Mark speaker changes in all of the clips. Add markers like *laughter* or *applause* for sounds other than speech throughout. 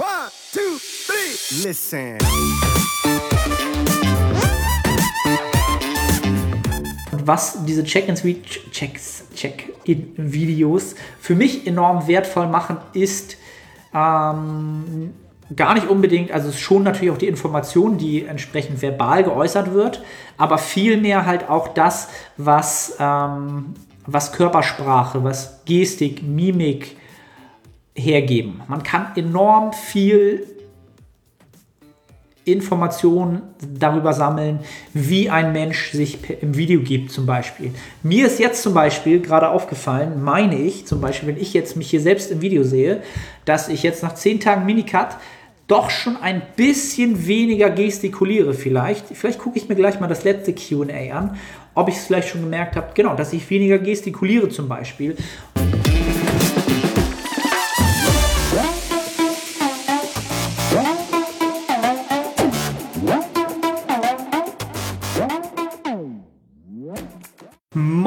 Speaker 1: One, two, three. Listen.
Speaker 2: was diese Check-ins, Checks, Check-in-Videos für mich enorm wertvoll machen, ist ähm, gar nicht unbedingt, also schon natürlich auch die Information, die entsprechend verbal geäußert wird, aber vielmehr halt auch das, was, ähm, was Körpersprache, was Gestik, Mimik hergeben. Man kann enorm viel Informationen darüber sammeln, wie ein Mensch sich im Video gibt zum Beispiel. Mir ist jetzt zum Beispiel gerade aufgefallen, meine ich zum Beispiel, wenn ich jetzt mich hier selbst im Video sehe, dass ich jetzt nach 10 Tagen Minicut doch schon ein bisschen weniger gestikuliere vielleicht. Vielleicht gucke ich mir gleich mal das letzte QA an, ob ich es vielleicht schon gemerkt habe, genau, dass ich weniger gestikuliere zum Beispiel.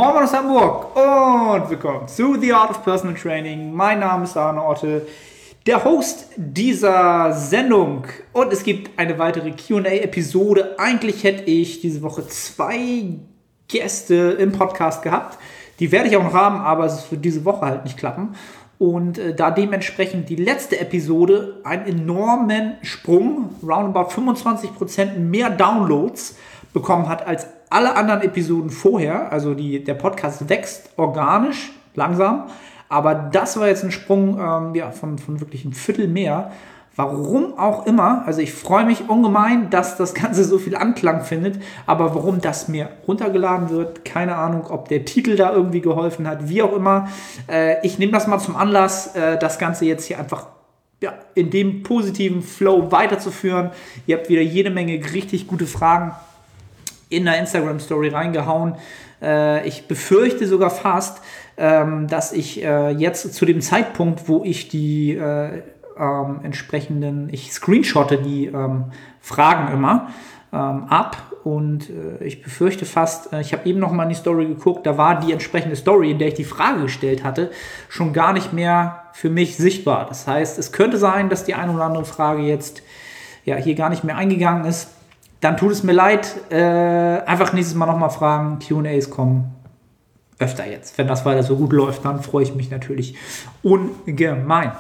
Speaker 2: Moin aus Hamburg und willkommen zu The Art of Personal Training. Mein Name ist Arne Otte, der Host dieser Sendung. Und es gibt eine weitere QA-Episode. Eigentlich hätte ich diese Woche zwei Gäste im Podcast gehabt. Die werde ich auch noch haben, aber es wird diese Woche halt nicht klappen. Und äh, da dementsprechend die letzte Episode einen enormen Sprung, roundabout 25% mehr Downloads bekommen hat als alle anderen Episoden vorher. Also die, der Podcast wächst organisch, langsam. Aber das war jetzt ein Sprung ähm, ja, von, von wirklich einem Viertel mehr. Warum auch immer, also ich freue mich ungemein, dass das Ganze so viel Anklang findet, aber warum das mir runtergeladen wird, keine Ahnung, ob der Titel da irgendwie geholfen hat, wie auch immer. Äh, ich nehme das mal zum Anlass, äh, das Ganze jetzt hier einfach ja, in dem positiven Flow weiterzuführen. Ihr habt wieder jede Menge richtig gute Fragen in der Instagram-Story reingehauen. Äh, ich befürchte sogar fast, ähm, dass ich äh, jetzt zu dem Zeitpunkt, wo ich die äh, ähm, entsprechenden, ich screenshotte die ähm, Fragen immer ähm, ab und äh, ich befürchte fast, äh, ich habe eben noch mal in die Story geguckt, da war die entsprechende Story, in der ich die Frage gestellt hatte, schon gar nicht mehr für mich sichtbar. Das heißt, es könnte sein, dass die eine oder andere Frage jetzt ja hier gar nicht mehr eingegangen ist dann tut es mir leid. Äh, einfach nächstes Mal nochmal fragen. QAs kommen öfter jetzt. Wenn das weiter so gut läuft, dann freue ich mich natürlich ungemein.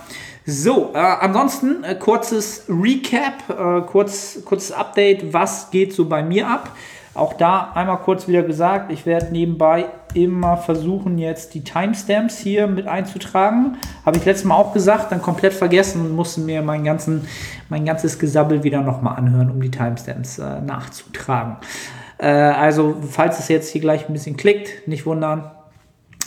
Speaker 2: So, äh, ansonsten äh, kurzes Recap, äh, kurz, kurzes Update. Was geht so bei mir ab? Auch da einmal kurz wieder gesagt, ich werde nebenbei immer versuchen, jetzt die Timestamps hier mit einzutragen. Habe ich letztes Mal auch gesagt, dann komplett vergessen und musste mir mein, ganzen, mein ganzes Gesabbel wieder nochmal anhören, um die Timestamps äh, nachzutragen. Äh, also, falls es jetzt hier gleich ein bisschen klickt, nicht wundern.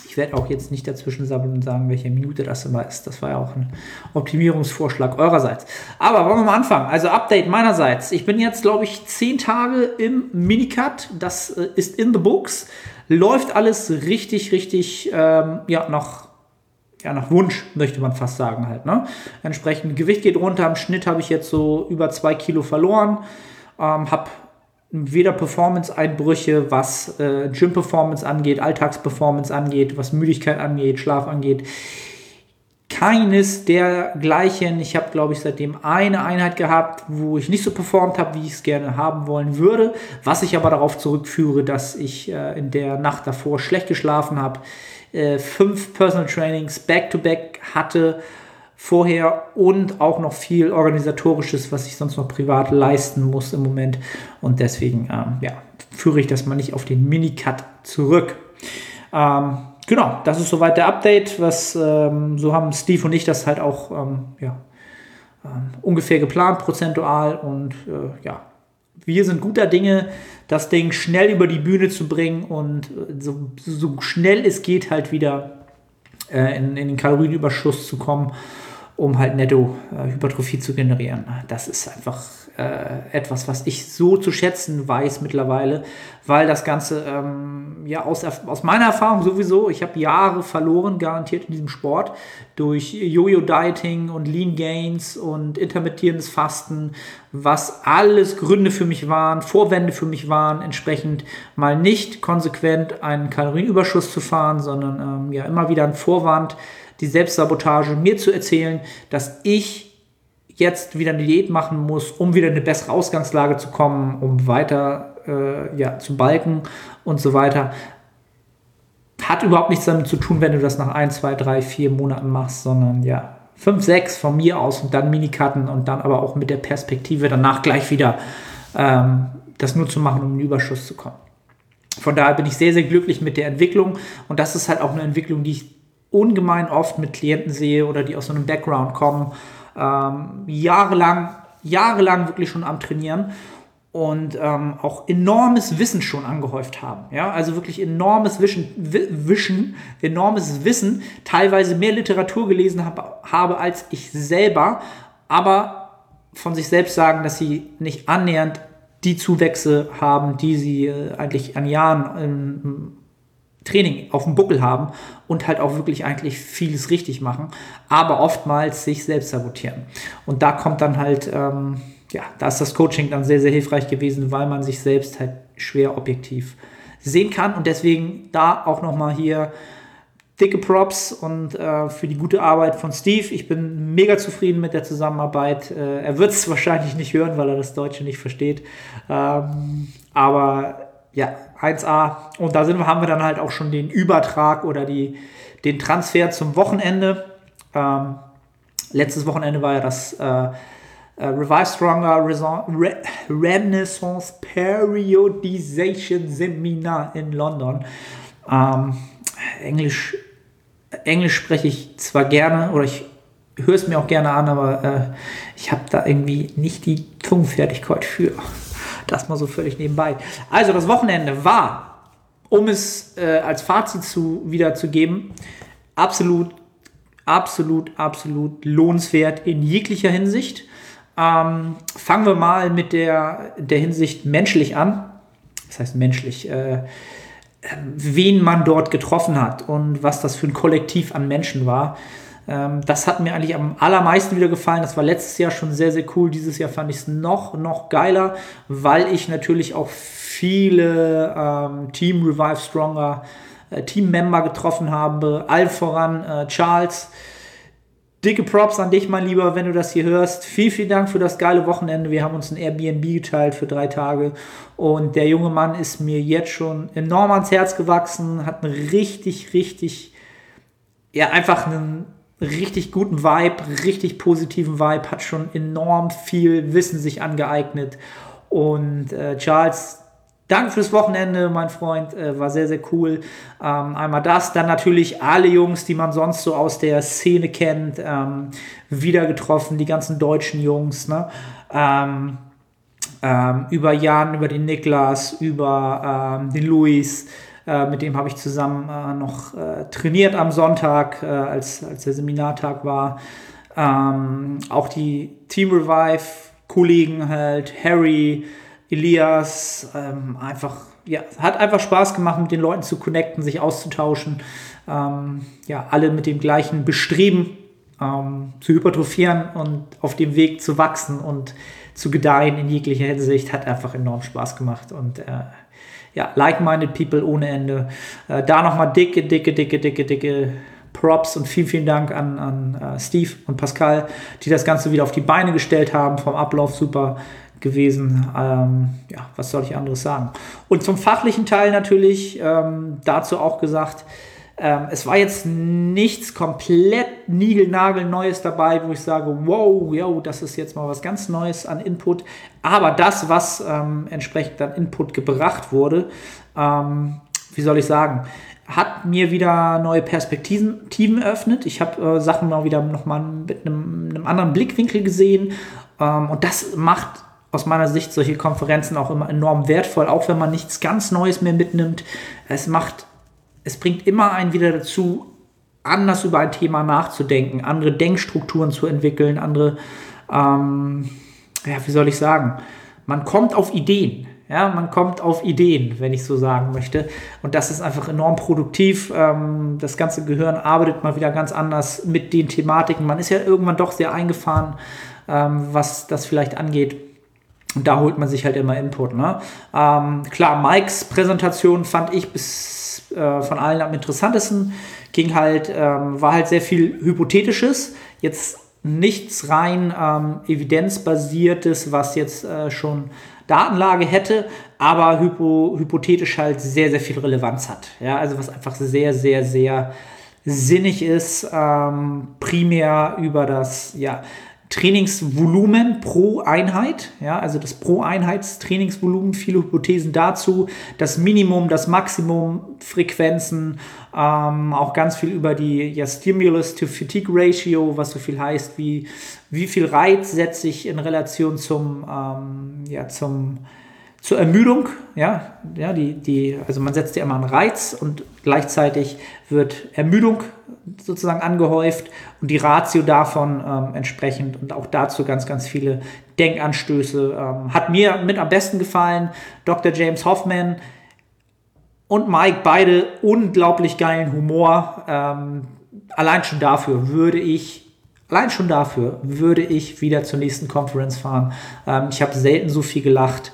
Speaker 2: Ich werde auch jetzt nicht dazwischen sammeln und sagen, welche Minute das immer ist. Das war ja auch ein Optimierungsvorschlag eurerseits. Aber wollen wir mal anfangen. Also Update meinerseits. Ich bin jetzt, glaube ich, zehn Tage im Minicut. Das äh, ist in the books. Läuft alles richtig, richtig, ähm, ja, nach ja, nach Wunsch, möchte man fast sagen halt. Ne? Entsprechend Gewicht geht runter. Im Schnitt habe ich jetzt so über zwei Kilo verloren. Ähm, habe weder Performance-Einbrüche, was äh, Gym-Performance angeht, Alltagsperformance angeht, was Müdigkeit angeht, Schlaf angeht. Keines dergleichen. Ich habe, glaube ich, seitdem eine Einheit gehabt, wo ich nicht so performt habe, wie ich es gerne haben wollen würde. Was ich aber darauf zurückführe, dass ich äh, in der Nacht davor schlecht geschlafen habe, äh, fünf Personal Trainings back-to-back -back hatte vorher und auch noch viel organisatorisches, was ich sonst noch privat leisten muss im Moment. Und deswegen ähm, ja, führe ich das mal nicht auf den Minicut zurück. Ähm, genau, das ist soweit der Update. Was ähm, so haben Steve und ich das halt auch ähm, ja, ähm, ungefähr geplant, prozentual. Und äh, ja, wir sind guter Dinge, das Ding schnell über die Bühne zu bringen und äh, so, so schnell es geht halt wieder äh, in, in den Kalorienüberschuss zu kommen um halt netto äh, Hypertrophie zu generieren. Das ist einfach äh, etwas, was ich so zu schätzen weiß mittlerweile, weil das Ganze ähm, ja aus, aus meiner Erfahrung sowieso, ich habe Jahre verloren, garantiert in diesem Sport, durch Jojo-Dieting und Lean Gains und intermittierendes Fasten, was alles Gründe für mich waren, Vorwände für mich waren, entsprechend mal nicht konsequent einen Kalorienüberschuss zu fahren, sondern ähm, ja immer wieder ein Vorwand, die Selbstsabotage, mir zu erzählen, dass ich jetzt wieder eine Diät machen muss, um wieder in eine bessere Ausgangslage zu kommen, um weiter äh, ja, zu balken und so weiter. Hat überhaupt nichts damit zu tun, wenn du das nach ein, zwei, drei, vier Monaten machst, sondern ja, fünf, sechs von mir aus und dann Minikatten und dann aber auch mit der Perspektive danach gleich wieder ähm, das nur zu machen, um in den Überschuss zu kommen. Von daher bin ich sehr, sehr glücklich mit der Entwicklung und das ist halt auch eine Entwicklung, die ich ungemein oft mit Klienten sehe oder die aus so einem Background kommen, ähm, jahrelang, jahrelang wirklich schon am Trainieren und ähm, auch enormes Wissen schon angehäuft haben. Ja, also wirklich enormes Wischen, Wischen, enormes Wissen, teilweise mehr Literatur gelesen hab, habe als ich selber, aber von sich selbst sagen, dass sie nicht annähernd die Zuwächse haben, die sie äh, eigentlich an Jahren im Training auf dem Buckel haben und halt auch wirklich eigentlich vieles richtig machen, aber oftmals sich selbst sabotieren. Und da kommt dann halt, ähm, ja, da ist das Coaching dann sehr, sehr hilfreich gewesen, weil man sich selbst halt schwer objektiv sehen kann und deswegen da auch nochmal hier dicke Props und äh, für die gute Arbeit von Steve. Ich bin mega zufrieden mit der Zusammenarbeit. Äh, er wird es *laughs* wahrscheinlich nicht hören, weil er das Deutsche nicht versteht. Ähm, aber ja, 1A. Und da sind, haben wir dann halt auch schon den Übertrag oder die, den Transfer zum Wochenende. Ähm, letztes Wochenende war ja das äh, äh, Revive Stronger Re Renaissance Periodization Seminar in London. Ähm, Englisch Englisch spreche ich zwar gerne oder ich höre es mir auch gerne an, aber äh, ich habe da irgendwie nicht die Zungenfertigkeit für. Das mal so völlig nebenbei. Also das Wochenende war, um es äh, als Fazit zu wiederzugeben, absolut, absolut, absolut lohnenswert in jeglicher Hinsicht. Ähm, fangen wir mal mit der, der Hinsicht menschlich an. Das heißt menschlich. Äh, wen man dort getroffen hat und was das für ein Kollektiv an Menschen war. Ähm, das hat mir eigentlich am allermeisten wieder gefallen. Das war letztes Jahr schon sehr, sehr cool. Dieses Jahr fand ich es noch, noch geiler, weil ich natürlich auch viele ähm, Team Revive Stronger äh, Team-Member getroffen habe. Allen voran äh, Charles, Dicke Props an dich, mein Lieber, wenn du das hier hörst. Vielen, vielen Dank für das geile Wochenende. Wir haben uns ein Airbnb geteilt für drei Tage. Und der junge Mann ist mir jetzt schon enorm ans Herz gewachsen, hat einen richtig, richtig, ja, einfach einen richtig guten Vibe, richtig positiven Vibe, hat schon enorm viel Wissen sich angeeignet. Und äh, Charles, Danke fürs Wochenende, mein Freund. Äh, war sehr, sehr cool. Ähm, einmal das. Dann natürlich alle Jungs, die man sonst so aus der Szene kennt, ähm, wieder getroffen. Die ganzen deutschen Jungs. Ne? Ähm, ähm über Jan, über den Niklas, über ähm, den Luis. Äh, mit dem habe ich zusammen äh, noch äh, trainiert am Sonntag, äh, als, als der Seminartag war. Ähm, auch die Team Revive Kollegen halt, Harry, Elias, ähm, einfach, ja, hat einfach Spaß gemacht, mit den Leuten zu connecten, sich auszutauschen. Ähm, ja, alle mit dem gleichen Bestreben ähm, zu hypertrophieren und auf dem Weg zu wachsen und zu gedeihen in jeglicher Hinsicht, hat einfach enorm Spaß gemacht und äh, ja, like-minded people ohne Ende. Äh, da nochmal dicke, dicke, dicke, dicke, dicke Props und vielen, vielen Dank an, an uh, Steve und Pascal, die das Ganze wieder auf die Beine gestellt haben, vom Ablauf super gewesen. Ähm, ja, was soll ich anderes sagen? Und zum fachlichen Teil natürlich ähm, dazu auch gesagt, ähm, es war jetzt nichts komplett niegelnagelneues dabei, wo ich sage, wow, yo, das ist jetzt mal was ganz Neues an Input. Aber das, was ähm, entsprechend an Input gebracht wurde, ähm, wie soll ich sagen, hat mir wieder neue Perspektiven eröffnet. Ich habe äh, Sachen mal wieder nochmal mit einem, einem, anderen Blickwinkel gesehen. Ähm, und das macht aus meiner Sicht solche Konferenzen auch immer enorm wertvoll, auch wenn man nichts ganz Neues mehr mitnimmt. Es macht, es bringt immer einen wieder dazu, anders über ein Thema nachzudenken, andere Denkstrukturen zu entwickeln, andere, ähm, ja, wie soll ich sagen, man kommt auf Ideen. Ja, man kommt auf Ideen, wenn ich so sagen möchte. Und das ist einfach enorm produktiv. Ähm, das ganze Gehirn arbeitet mal wieder ganz anders mit den Thematiken. Man ist ja irgendwann doch sehr eingefahren, ähm, was das vielleicht angeht. Und da holt man sich halt immer Input. Ne? Ähm, klar, Mikes Präsentation fand ich bis äh, von allen am interessantesten. Ging halt, ähm, war halt sehr viel Hypothetisches. Jetzt nichts rein ähm, evidenzbasiertes, was jetzt äh, schon Datenlage hätte, aber hypo, hypothetisch halt sehr, sehr viel Relevanz hat. Ja, also was einfach sehr, sehr, sehr sinnig ist, ähm, primär über das ja, Trainingsvolumen pro Einheit, ja, also das pro Einheitstrainingsvolumen, viele Hypothesen dazu, das Minimum, das Maximum, Frequenzen, ähm, auch ganz viel über die ja, Stimulus to Fatigue Ratio, was so viel heißt, wie, wie viel Reiz setze ich in Relation zum, ähm, ja, zum zur Ermüdung, ja, ja, die, die, also man setzt ja immer einen Reiz und gleichzeitig wird Ermüdung sozusagen angehäuft und die Ratio davon ähm, entsprechend und auch dazu ganz, ganz viele Denkanstöße. Ähm, hat mir mit am besten gefallen. Dr. James Hoffman und Mike, beide unglaublich geilen Humor. Ähm, allein schon dafür würde ich Allein schon dafür würde ich wieder zur nächsten Conference fahren. Ähm, ich habe selten so viel gelacht.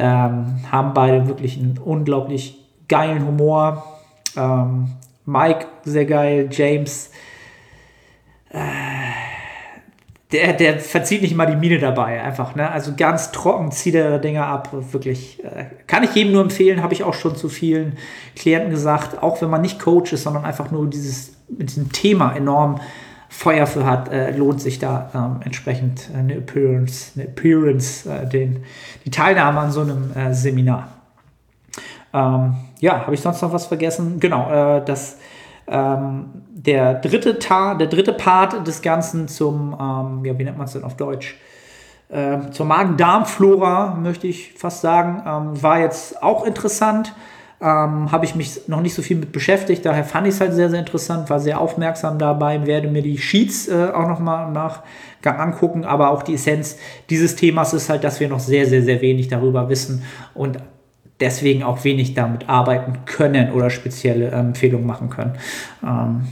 Speaker 2: Ähm, haben beide wirklich einen unglaublich geilen Humor. Ähm, Mike sehr geil, James. Äh, der, der verzieht nicht mal die Miene dabei, einfach, ne? Also ganz trocken zieht er Dinge ab, wirklich. Äh, kann ich jedem nur empfehlen, habe ich auch schon zu vielen Klienten gesagt, auch wenn man nicht Coach ist, sondern einfach nur dieses, mit diesem Thema enorm Feuer für hat, äh, lohnt sich da ähm, entsprechend eine Appearance, eine Appearance äh, den, die Teilnahme an so einem äh, Seminar. Ähm, ja, habe ich sonst noch was vergessen? Genau, äh, das, ähm, der, dritte Ta der dritte Part des Ganzen zum, ähm, ja, wie nennt man es denn auf Deutsch? Äh, zur Magen-Darm-Flora, möchte ich fast sagen, ähm, war jetzt auch interessant ähm, habe ich mich noch nicht so viel mit beschäftigt. Daher fand ich es halt sehr, sehr interessant, war sehr aufmerksam dabei, werde mir die Sheets äh, auch nochmal im Nachgang angucken. Aber auch die Essenz dieses Themas ist halt, dass wir noch sehr, sehr, sehr wenig darüber wissen und deswegen auch wenig damit arbeiten können oder spezielle Empfehlungen machen können. Ähm,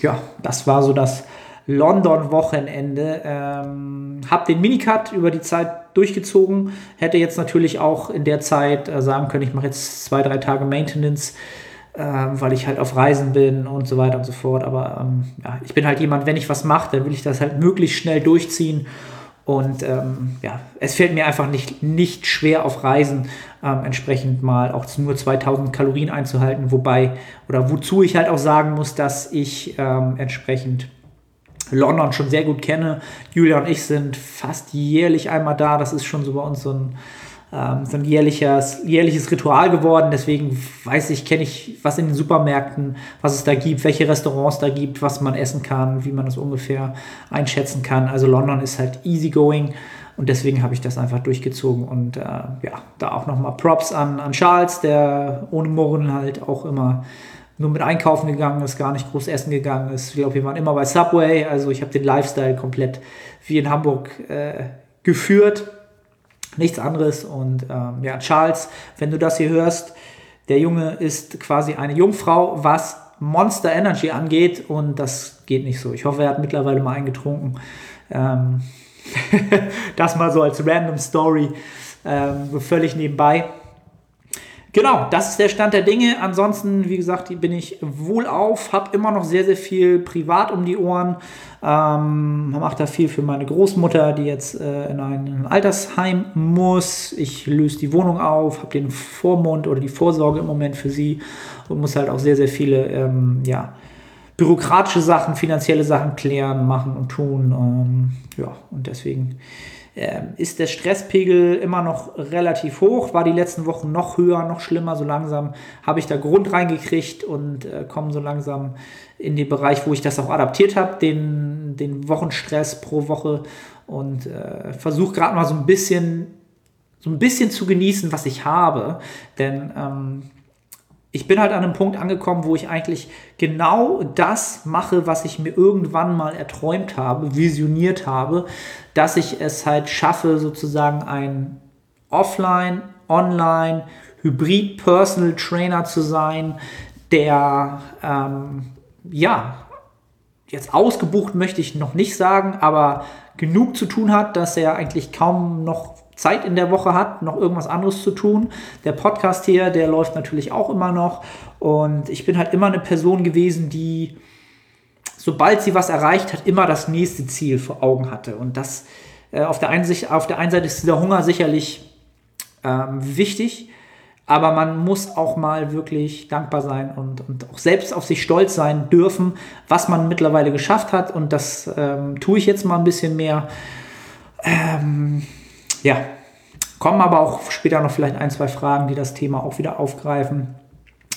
Speaker 2: ja, das war so das London-Wochenende. Ähm, hab den Minicut über die Zeit durchgezogen. Hätte jetzt natürlich auch in der Zeit äh, sagen können, ich mache jetzt zwei, drei Tage Maintenance, äh, weil ich halt auf Reisen bin und so weiter und so fort. Aber ähm, ja, ich bin halt jemand, wenn ich was mache, dann will ich das halt möglichst schnell durchziehen. Und ähm, ja, es fällt mir einfach nicht, nicht schwer auf Reisen ähm, entsprechend mal auch nur 2000 Kalorien einzuhalten. Wobei, oder wozu ich halt auch sagen muss, dass ich ähm, entsprechend London schon sehr gut kenne. Julia und ich sind fast jährlich einmal da. Das ist schon so bei uns so ein, ähm, so ein jährliches, jährliches Ritual geworden. Deswegen weiß ich, kenne ich, was in den Supermärkten, was es da gibt, welche Restaurants da gibt, was man essen kann, wie man das ungefähr einschätzen kann. Also London ist halt easygoing. Und deswegen habe ich das einfach durchgezogen. Und äh, ja, da auch nochmal Props an, an Charles, der ohne Murren halt auch immer nur mit einkaufen gegangen ist, gar nicht groß essen gegangen ist. Ich glaube, wir waren immer bei Subway. Also ich habe den Lifestyle komplett wie in Hamburg äh, geführt. Nichts anderes. Und ähm, ja, Charles, wenn du das hier hörst, der Junge ist quasi eine Jungfrau, was Monster Energy angeht. Und das geht nicht so. Ich hoffe, er hat mittlerweile mal eingetrunken. Ähm, *laughs* das mal so als random Story. Ähm, völlig nebenbei. Genau, das ist der Stand der Dinge. Ansonsten, wie gesagt, bin ich wohlauf, habe immer noch sehr, sehr viel privat um die Ohren. Ähm, mache da viel für meine Großmutter, die jetzt äh, in ein Altersheim muss. Ich löse die Wohnung auf, habe den Vormund oder die Vorsorge im Moment für sie und muss halt auch sehr, sehr viele, ähm, ja, bürokratische Sachen, finanzielle Sachen klären, machen und tun. Ähm, ja, und deswegen ist der Stresspegel immer noch relativ hoch, war die letzten Wochen noch höher, noch schlimmer. So langsam habe ich da Grund reingekriegt und äh, komme so langsam in den Bereich, wo ich das auch adaptiert habe, den, den Wochenstress pro Woche und äh, versuche gerade mal so ein bisschen so ein bisschen zu genießen, was ich habe. Denn ähm, ich bin halt an einem Punkt angekommen, wo ich eigentlich genau das mache, was ich mir irgendwann mal erträumt habe, visioniert habe, dass ich es halt schaffe, sozusagen ein Offline, Online, Hybrid Personal Trainer zu sein, der ähm, ja jetzt ausgebucht möchte ich noch nicht sagen, aber genug zu tun hat, dass er eigentlich kaum noch Zeit in der Woche hat, noch irgendwas anderes zu tun. Der Podcast hier, der läuft natürlich auch immer noch. Und ich bin halt immer eine Person gewesen, die sobald sie was erreicht hat, immer das nächste Ziel vor Augen hatte. Und das äh, auf, der einen, auf der einen Seite ist dieser Hunger sicherlich ähm, wichtig, aber man muss auch mal wirklich dankbar sein und, und auch selbst auf sich stolz sein dürfen, was man mittlerweile geschafft hat. Und das ähm, tue ich jetzt mal ein bisschen mehr. Ähm, ja, kommen aber auch später noch vielleicht ein, zwei Fragen, die das Thema auch wieder aufgreifen.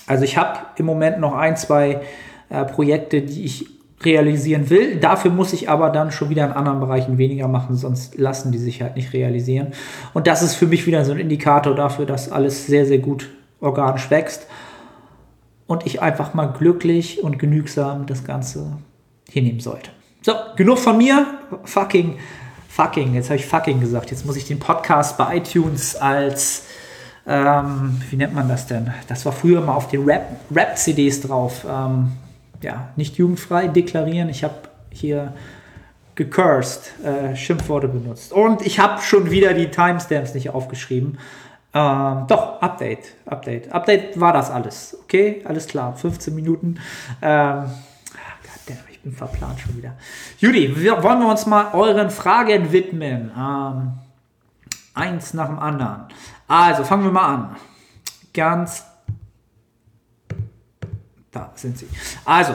Speaker 2: Also ich habe im Moment noch ein, zwei äh, Projekte, die ich realisieren will. Dafür muss ich aber dann schon wieder in anderen Bereichen weniger machen, sonst lassen die sich halt nicht realisieren. Und das ist für mich wieder so ein Indikator dafür, dass alles sehr, sehr gut organisch wächst und ich einfach mal glücklich und genügsam das Ganze hinnehmen sollte. So, genug von mir. Fucking, fucking, jetzt habe ich fucking gesagt. Jetzt muss ich den Podcast bei iTunes als, ähm, wie nennt man das denn? Das war früher mal auf den Rap-CDs Rap drauf. Ähm, ja, nicht jugendfrei deklarieren. Ich habe hier gecursed, äh, Schimpfworte benutzt. Und ich habe schon wieder die Timestamps nicht aufgeschrieben. Ähm, doch, Update, Update. Update war das alles. Okay, alles klar. 15 Minuten. Ähm, bin verplant schon wieder. Judy, wir, wollen wir uns mal euren Fragen widmen. Ähm, eins nach dem anderen. Also, fangen wir mal an. Ganz da sind sie. Also,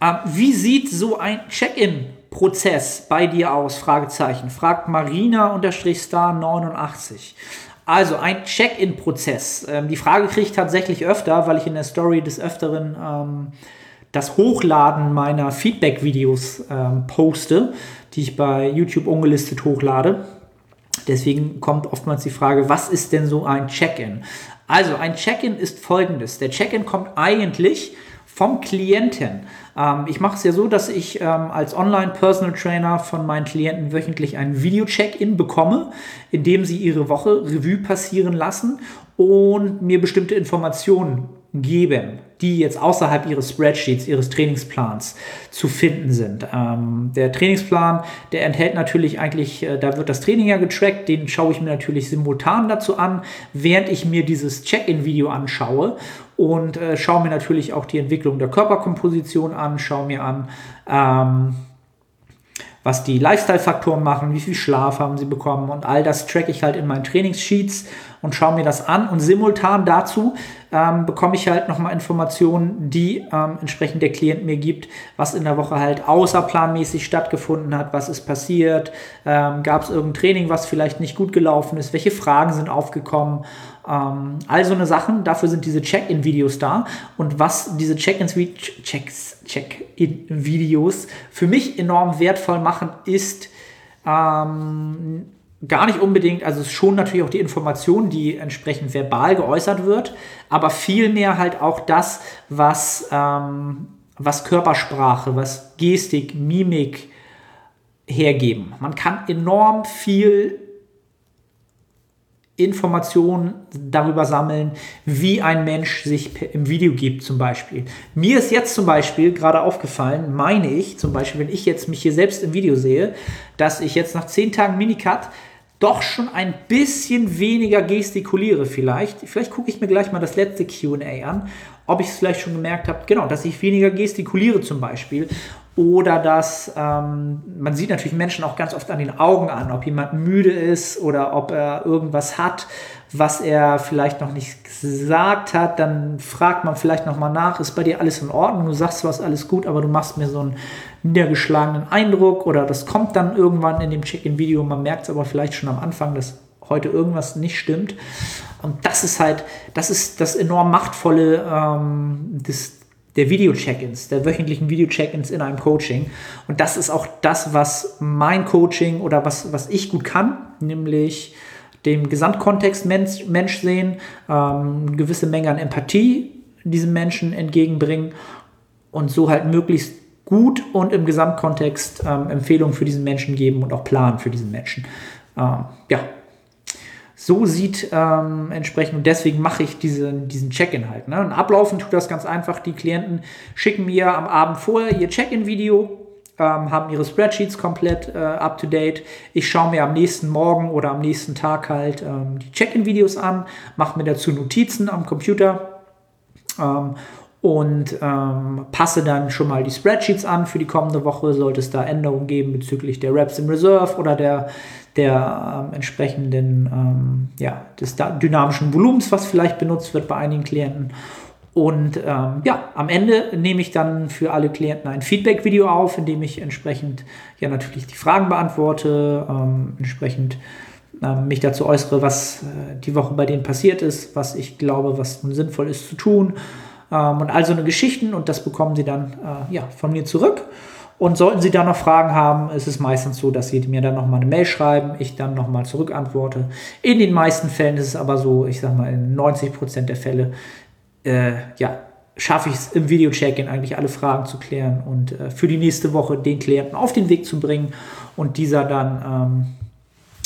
Speaker 2: äh, wie sieht so ein Check-in-Prozess bei dir aus? Fragezeichen. Fragt Marina-Star89. Also ein Check-in-Prozess. Ähm, die Frage kriege ich tatsächlich öfter, weil ich in der Story des Öfteren ähm, das Hochladen meiner Feedback-Videos ähm, poste, die ich bei YouTube ungelistet hochlade. Deswegen kommt oftmals die Frage, was ist denn so ein Check-in? Also ein Check-in ist folgendes. Der Check-in kommt eigentlich vom Klienten. Ähm, ich mache es ja so, dass ich ähm, als Online-Personal Trainer von meinen Klienten wöchentlich ein Video-Check-In bekomme, in dem sie ihre Woche Revue passieren lassen und mir bestimmte Informationen geben, die jetzt außerhalb ihres Spreadsheets, ihres Trainingsplans zu finden sind. Ähm, der Trainingsplan, der enthält natürlich eigentlich, äh, da wird das Training ja getrackt, den schaue ich mir natürlich simultan dazu an, während ich mir dieses Check-in-Video anschaue und äh, schaue mir natürlich auch die Entwicklung der Körperkomposition an, schaue mir an, ähm, was die Lifestyle-Faktoren machen, wie viel Schlaf haben sie bekommen und all das track ich halt in meinen Trainingssheets und schaue mir das an und simultan dazu ähm, bekomme ich halt nochmal Informationen, die ähm, entsprechend der Klient mir gibt, was in der Woche halt außerplanmäßig stattgefunden hat, was ist passiert, ähm, gab es irgendein Training, was vielleicht nicht gut gelaufen ist, welche Fragen sind aufgekommen ähm, all so eine Sachen, dafür sind diese Check-in-Videos da. Und was diese Check-in-Videos für mich enorm wertvoll machen, ist ähm, gar nicht unbedingt, also schon natürlich auch die Information, die entsprechend verbal geäußert wird, aber vielmehr halt auch das, was, ähm, was Körpersprache, was Gestik, Mimik hergeben. Man kann enorm viel Informationen darüber sammeln, wie ein Mensch sich im Video gibt zum Beispiel. Mir ist jetzt zum Beispiel gerade aufgefallen, meine ich zum Beispiel, wenn ich jetzt mich hier selbst im Video sehe, dass ich jetzt nach 10 Tagen Minicut doch schon ein bisschen weniger gestikuliere vielleicht. Vielleicht gucke ich mir gleich mal das letzte QA an, ob ich es vielleicht schon gemerkt habe, genau, dass ich weniger gestikuliere zum Beispiel oder dass ähm, man sieht natürlich Menschen auch ganz oft an den Augen an, ob jemand müde ist oder ob er irgendwas hat, was er vielleicht noch nicht gesagt hat. Dann fragt man vielleicht nochmal nach, ist bei dir alles in Ordnung? Du sagst, was alles gut, aber du machst mir so einen niedergeschlagenen Eindruck oder das kommt dann irgendwann in dem Check-in-Video. Man merkt es aber vielleicht schon am Anfang, dass heute irgendwas nicht stimmt. Und das ist halt, das ist das enorm machtvolle ähm, des, der Video-Check-ins, der wöchentlichen Video-Check-ins in einem Coaching. Und das ist auch das, was mein Coaching oder was, was ich gut kann, nämlich dem Gesamtkontext Mensch, Mensch sehen, ähm, eine gewisse Menge an Empathie diesem Menschen entgegenbringen und so halt möglichst gut und im Gesamtkontext ähm, Empfehlungen für diesen Menschen geben und auch planen für diesen Menschen. Ähm, ja, so sieht ähm, entsprechend, und deswegen mache ich diese, diesen Check-in halt. Ne? Und ablaufen tut das ganz einfach. Die Klienten schicken mir am Abend vorher ihr Check-in-Video, ähm, haben ihre Spreadsheets komplett äh, up to date. Ich schaue mir am nächsten Morgen oder am nächsten Tag halt ähm, die Check-in-Videos an, mache mir dazu Notizen am Computer. Und ähm, passe dann schon mal die Spreadsheets an für die kommende Woche. Sollte es da Änderungen geben bezüglich der Reps im Reserve oder der, der ähm, entsprechenden ähm, ja, des dynamischen Volumens, was vielleicht benutzt wird bei einigen Klienten. Und ähm, ja, am Ende nehme ich dann für alle Klienten ein Feedback-Video auf, in dem ich entsprechend ja natürlich die Fragen beantworte, ähm, entsprechend ähm, mich dazu äußere, was äh, die Woche bei denen passiert ist, was ich glaube, was nun sinnvoll ist zu tun ähm, und all so eine Geschichten und das bekommen sie dann äh, ja, von mir zurück. Und sollten Sie da noch Fragen haben, ist es meistens so, dass Sie mir dann nochmal eine Mail schreiben, ich dann nochmal zurückantworte. In den meisten Fällen ist es aber so, ich sag mal, in 90% der Fälle, äh, ja, schaffe ich es im Video-Check-In eigentlich alle Fragen zu klären und äh, für die nächste Woche den Klienten auf den Weg zu bringen und dieser dann ähm,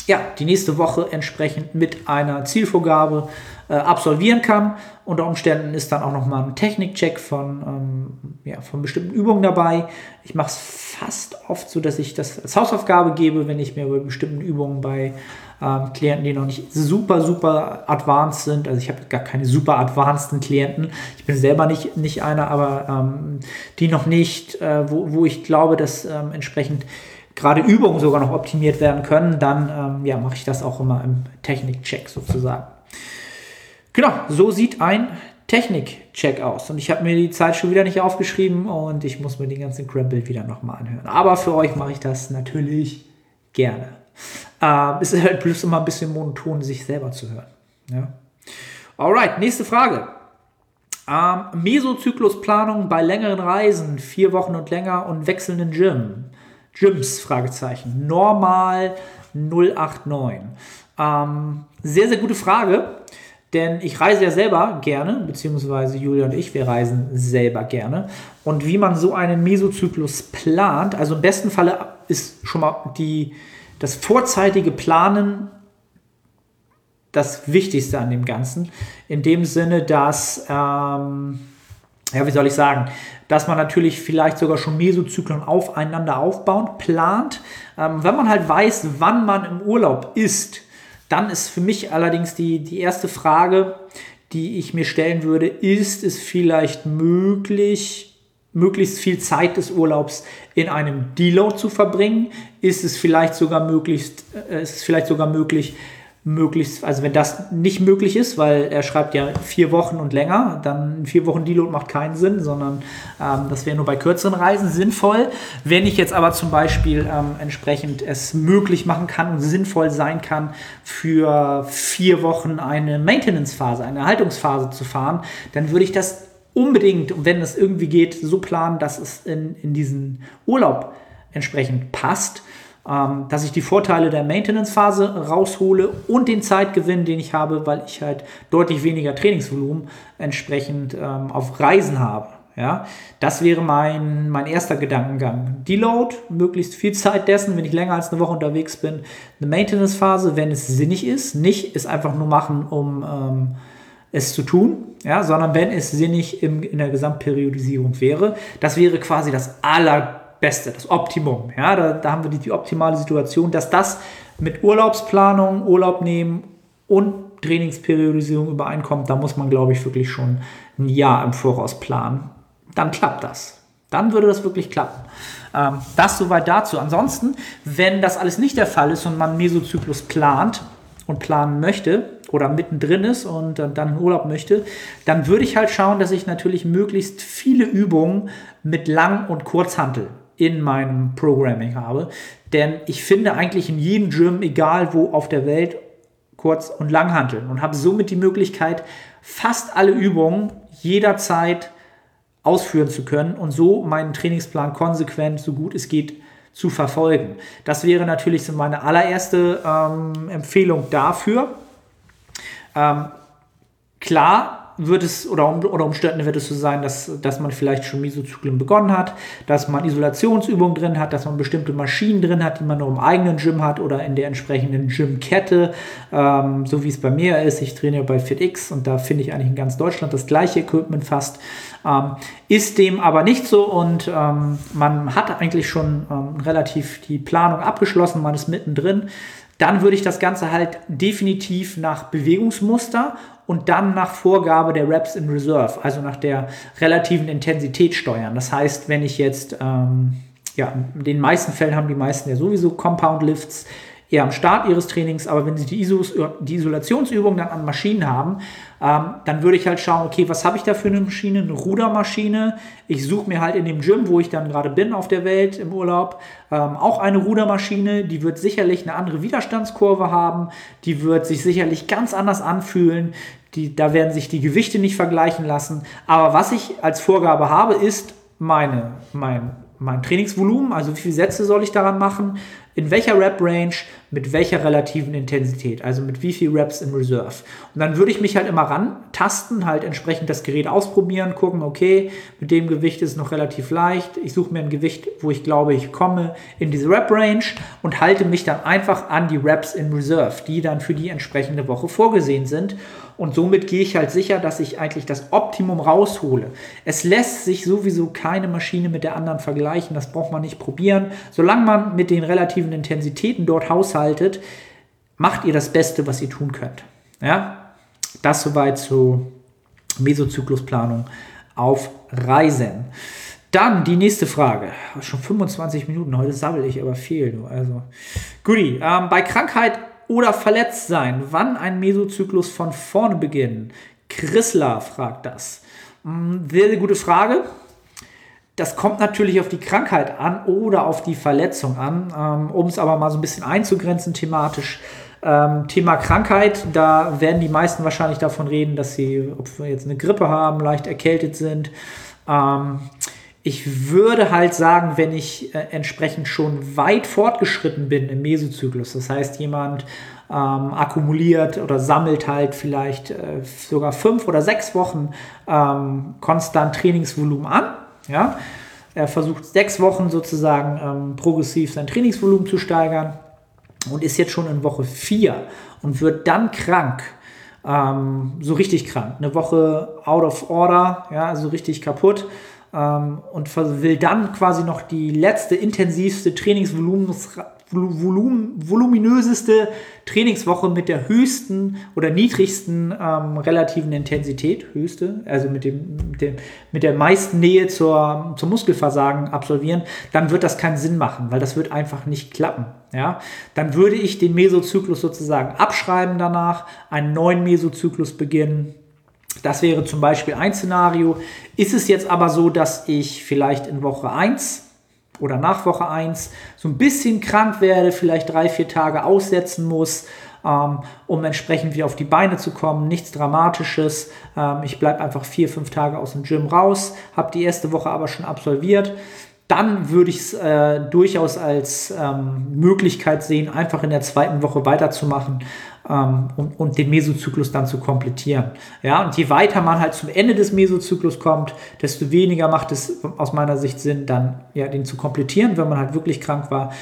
Speaker 2: ja, die nächste Woche entsprechend mit einer Zielvorgabe äh, absolvieren kann. Unter Umständen ist dann auch nochmal ein Technikcheck von, ähm, ja, von bestimmten Übungen dabei. Ich mache es fast oft so, dass ich das als Hausaufgabe gebe, wenn ich mir bei bestimmten Übungen bei ähm, Klienten, die noch nicht super, super advanced sind, also ich habe gar keine super advanceden Klienten, ich bin selber nicht, nicht einer, aber ähm, die noch nicht, äh, wo, wo ich glaube, dass ähm, entsprechend gerade Übungen sogar noch optimiert werden können, dann ähm, ja, mache ich das auch immer im Technikcheck sozusagen. Genau, so sieht ein Technik-Check aus. Und ich habe mir die Zeit schon wieder nicht aufgeschrieben und ich muss mir den ganzen Crumble wieder nochmal anhören. Aber für euch mache ich das natürlich gerne. Äh, es ist halt bloß immer ein bisschen monoton, sich selber zu hören. Ja. Alright, nächste Frage. Ähm, Mesozyklusplanung bei längeren Reisen, vier Wochen und länger und wechselnden Gym. Gyms, Fragezeichen. Normal 089. Ähm, sehr, sehr gute Frage, denn ich reise ja selber gerne, beziehungsweise Julia und ich, wir reisen selber gerne. Und wie man so einen Mesozyklus plant, also im besten Falle ist schon mal die, das vorzeitige Planen das Wichtigste an dem Ganzen. In dem Sinne, dass, ähm, ja, wie soll ich sagen, dass man natürlich vielleicht sogar schon Mesozyklen aufeinander aufbaut, plant. Ähm, wenn man halt weiß, wann man im Urlaub ist, dann ist für mich allerdings die, die erste Frage, die ich mir stellen würde, ist es vielleicht möglich, möglichst viel Zeit des Urlaubs in einem Deload zu verbringen? Ist es vielleicht sogar möglichst, äh, ist es vielleicht sogar möglich, möglichst, also wenn das nicht möglich ist, weil er schreibt ja vier Wochen und länger, dann vier Wochen Deload macht keinen Sinn, sondern ähm, das wäre nur bei kürzeren Reisen sinnvoll. Wenn ich jetzt aber zum Beispiel ähm, entsprechend es möglich machen kann und sinnvoll sein kann, für vier Wochen eine Maintenance-Phase, eine Erhaltungsphase zu fahren, dann würde ich das unbedingt, wenn es irgendwie geht, so planen, dass es in, in diesen Urlaub entsprechend passt ähm, dass ich die Vorteile der Maintenance-Phase raushole und den Zeitgewinn, den ich habe, weil ich halt deutlich weniger Trainingsvolumen entsprechend ähm, auf Reisen habe. Ja, das wäre mein, mein erster Gedankengang. Deload, möglichst viel Zeit dessen, wenn ich länger als eine Woche unterwegs bin. Eine Maintenance-Phase, wenn es sinnig ist, nicht es einfach nur machen, um ähm, es zu tun, ja, sondern wenn es sinnig im, in der Gesamtperiodisierung wäre. Das wäre quasi das aller Beste, das Optimum. Ja, da, da haben wir die, die optimale Situation, dass das mit Urlaubsplanung, Urlaub nehmen und Trainingsperiodisierung übereinkommt. Da muss man, glaube ich, wirklich schon ein Jahr im Voraus planen. Dann klappt das. Dann würde das wirklich klappen. Ähm, das soweit dazu. Ansonsten, wenn das alles nicht der Fall ist und man Mesozyklus plant und planen möchte oder mittendrin ist und dann in Urlaub möchte, dann würde ich halt schauen, dass ich natürlich möglichst viele Übungen mit Lang- und Kurzhantel in meinem Programming habe. Denn ich finde eigentlich in jedem Gym, egal wo auf der Welt, Kurz- und Langhanteln und habe somit die Möglichkeit, fast alle Übungen jederzeit ausführen zu können und so meinen Trainingsplan konsequent, so gut es geht, zu verfolgen. Das wäre natürlich so meine allererste ähm, Empfehlung dafür. Ähm, klar, wird es oder, um, oder Umständen wird es so sein, dass, dass man vielleicht schon Mesozyklen begonnen hat, dass man Isolationsübungen drin hat, dass man bestimmte Maschinen drin hat, die man nur im eigenen Gym hat oder in der entsprechenden Gymkette, ähm, so wie es bei mir ist. Ich trainiere bei FitX und da finde ich eigentlich in ganz Deutschland das gleiche Equipment fast. Ähm, ist dem aber nicht so und ähm, man hat eigentlich schon ähm, relativ die Planung abgeschlossen, man ist mittendrin dann würde ich das Ganze halt definitiv nach Bewegungsmuster und dann nach Vorgabe der Reps in Reserve, also nach der relativen Intensität steuern. Das heißt, wenn ich jetzt, ähm, ja, in den meisten Fällen haben die meisten ja sowieso Compound Lifts, eher am Start ihres Trainings, aber wenn sie die, Isos, die Isolationsübung dann an Maschinen haben, ähm, dann würde ich halt schauen, okay, was habe ich da für eine Maschine? Eine Rudermaschine. Ich suche mir halt in dem Gym, wo ich dann gerade bin auf der Welt im Urlaub, ähm, auch eine Rudermaschine. Die wird sicherlich eine andere Widerstandskurve haben. Die wird sich sicherlich ganz anders anfühlen. Die, da werden sich die Gewichte nicht vergleichen lassen. Aber was ich als Vorgabe habe, ist meine, mein, mein Trainingsvolumen, also wie viele Sätze soll ich daran machen, in welcher Rep-Range, mit welcher relativen Intensität, also mit wie viel Reps in Reserve. Und dann würde ich mich halt immer rantasten, halt entsprechend das Gerät ausprobieren, gucken, okay, mit dem Gewicht ist es noch relativ leicht. Ich suche mir ein Gewicht, wo ich glaube, ich komme in diese Rep-Range und halte mich dann einfach an die Reps in Reserve, die dann für die entsprechende Woche vorgesehen sind. Und somit gehe ich halt sicher, dass ich eigentlich das Optimum raushole. Es lässt sich sowieso keine Maschine mit der anderen vergleichen. Das braucht man nicht probieren. Solange man mit den relativen Intensitäten dort haushaltet, macht ihr das Beste, was ihr tun könnt. Ja, das soweit zur Mesozyklusplanung auf Reisen. Dann die nächste Frage. Schon 25 Minuten. Heute sabbel ich aber viel. Also, Goodie. Ähm, bei Krankheit oder verletzt sein? Wann ein Mesozyklus von vorne beginnen? Chrysler fragt das. Hm, sehr, sehr gute Frage. Das kommt natürlich auf die Krankheit an oder auf die Verletzung an. Ähm, um es aber mal so ein bisschen einzugrenzen thematisch. Ähm, Thema Krankheit, da werden die meisten wahrscheinlich davon reden, dass sie, ob wir jetzt eine Grippe haben, leicht erkältet sind. Ähm, ich würde halt sagen, wenn ich äh, entsprechend schon weit fortgeschritten bin im Mesozyklus, das heißt, jemand ähm, akkumuliert oder sammelt halt vielleicht äh, sogar fünf oder sechs Wochen ähm, konstant Trainingsvolumen an, ja, er versucht sechs Wochen sozusagen ähm, progressiv sein Trainingsvolumen zu steigern und ist jetzt schon in Woche vier und wird dann krank, ähm, so richtig krank, eine Woche out of order, ja, also richtig kaputt ähm, und will dann quasi noch die letzte intensivste Trainingsvoluminöseste Trainingswoche mit der höchsten oder niedrigsten ähm, relativen Intensität, höchste, also mit, dem, mit, dem, mit der meisten Nähe zur, zum Muskelversagen absolvieren, dann wird das keinen Sinn machen, weil das wird einfach nicht klappen. Ja? Dann würde ich den Mesozyklus sozusagen abschreiben danach, einen neuen Mesozyklus beginnen das wäre zum Beispiel ein Szenario. Ist es jetzt aber so, dass ich vielleicht in Woche 1 oder nach Woche 1 so ein bisschen krank werde, vielleicht drei, vier Tage aussetzen muss, ähm, um entsprechend wieder auf die Beine zu kommen. Nichts Dramatisches. Ähm, ich bleibe einfach vier, fünf Tage aus dem Gym raus, habe die erste Woche aber schon absolviert dann würde ich es äh, durchaus als ähm, Möglichkeit sehen, einfach in der zweiten Woche weiterzumachen ähm, und, und, den Mesozyklus dann zu komplettieren. Ja, und je weiter man halt zum Ende des Mesozyklus kommt, desto weniger macht es aus meiner Sicht Sinn, dann ja, den zu komplettieren, wenn man halt wirklich krank war.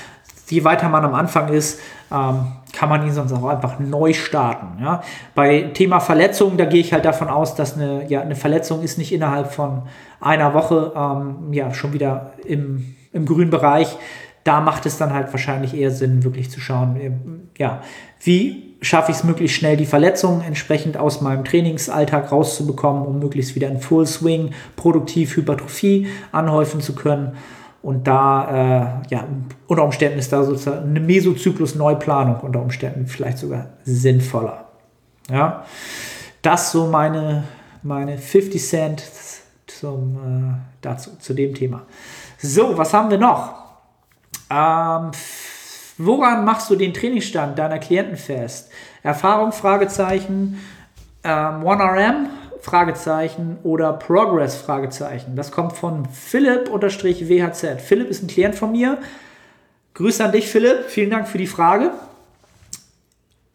Speaker 2: Je weiter man am Anfang ist, ähm, kann man ihn sonst auch einfach neu starten. Ja? Bei Thema Verletzungen, da gehe ich halt davon aus, dass eine, ja, eine Verletzung ist nicht innerhalb von einer Woche ähm, ja, schon wieder im, im grünen Bereich. Da macht es dann halt wahrscheinlich eher Sinn, wirklich zu schauen, ja, wie schaffe ich es möglichst schnell, die Verletzungen entsprechend aus meinem Trainingsalltag rauszubekommen, um möglichst wieder in Full Swing produktiv Hypertrophie anhäufen zu können. Und da, äh, ja, unter Umständen ist da sozusagen eine Mesozyklus-Neuplanung unter Umständen vielleicht sogar sinnvoller. Ja, das so meine, meine 50 Cent zum, äh, dazu, zu dem Thema. So, was haben wir noch? Ähm, woran machst du den Trainingsstand deiner Klienten fest? Erfahrung, Fragezeichen, ähm, 1RM, Fragezeichen oder Progress, Fragezeichen. Das kommt von Philipp-WHZ. Philipp ist ein Klient von mir. Grüße an dich, Philipp. Vielen Dank für die Frage.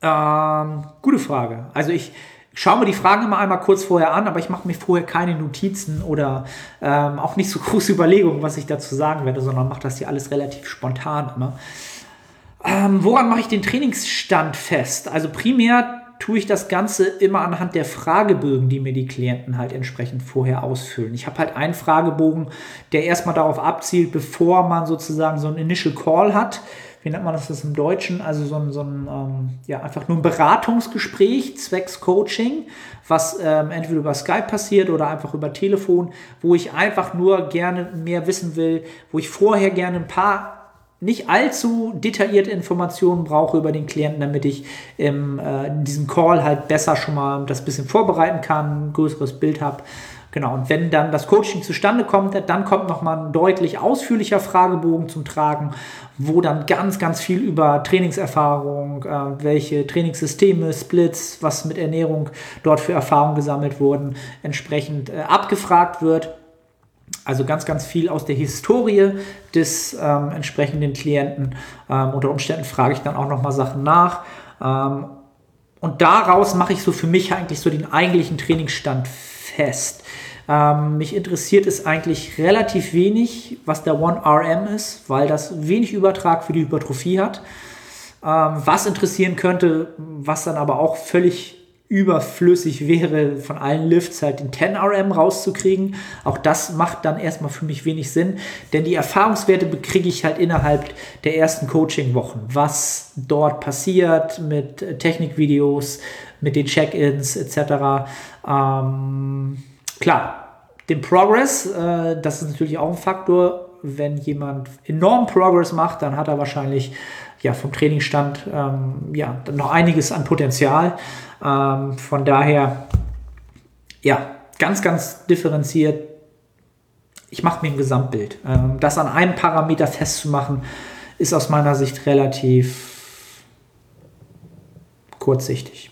Speaker 2: Ähm, gute Frage. Also ich, schaue mir die Fragen immer einmal kurz vorher an, aber ich mache mir vorher keine Notizen oder ähm, auch nicht so *laughs* große Überlegungen, was ich dazu sagen werde, sondern mache das hier alles relativ spontan immer. Ähm, woran mache ich den Trainingsstand fest? Also primär tue ich das Ganze immer anhand der Fragebögen, die mir die Klienten halt entsprechend vorher ausfüllen. Ich habe halt einen Fragebogen, der erstmal darauf abzielt, bevor man sozusagen so einen Initial Call hat, wie nennt man das, das im Deutschen? Also so ein, so ein ähm, ja, einfach nur ein Beratungsgespräch zwecks Coaching, was ähm, entweder über Skype passiert oder einfach über Telefon, wo ich einfach nur gerne mehr wissen will, wo ich vorher gerne ein paar nicht allzu detaillierte Informationen brauche über den Klienten, damit ich im, äh, in diesem Call halt besser schon mal das bisschen vorbereiten kann, ein größeres Bild habe. Genau, und wenn dann das Coaching zustande kommt, dann kommt nochmal ein deutlich ausführlicher Fragebogen zum Tragen, wo dann ganz, ganz viel über Trainingserfahrung, äh, welche Trainingssysteme, Splits, was mit Ernährung dort für Erfahrungen gesammelt wurden, entsprechend äh, abgefragt wird. Also ganz, ganz viel aus der Historie des ähm, entsprechenden Klienten. Ähm, unter Umständen frage ich dann auch nochmal Sachen nach. Ähm, und daraus mache ich so für mich eigentlich so den eigentlichen Trainingsstand fest. Ähm, mich interessiert es eigentlich relativ wenig, was der One rm ist, weil das wenig Übertrag für die Hypertrophie hat. Ähm, was interessieren könnte, was dann aber auch völlig überflüssig wäre, von allen Lifts halt den 10RM rauszukriegen. Auch das macht dann erstmal für mich wenig Sinn, denn die Erfahrungswerte bekriege ich halt innerhalb der ersten Coaching-Wochen. Was dort passiert mit Technikvideos, mit den Check-ins etc. Ähm, klar, den Progress, äh, das ist natürlich auch ein Faktor. Wenn jemand enorm Progress macht, dann hat er wahrscheinlich ja, vom Trainingsstand ähm, ja, noch einiges an Potenzial. Ähm, von daher, ja, ganz, ganz differenziert. Ich mache mir ein Gesamtbild. Ähm, das an einem Parameter festzumachen, ist aus meiner Sicht relativ kurzsichtig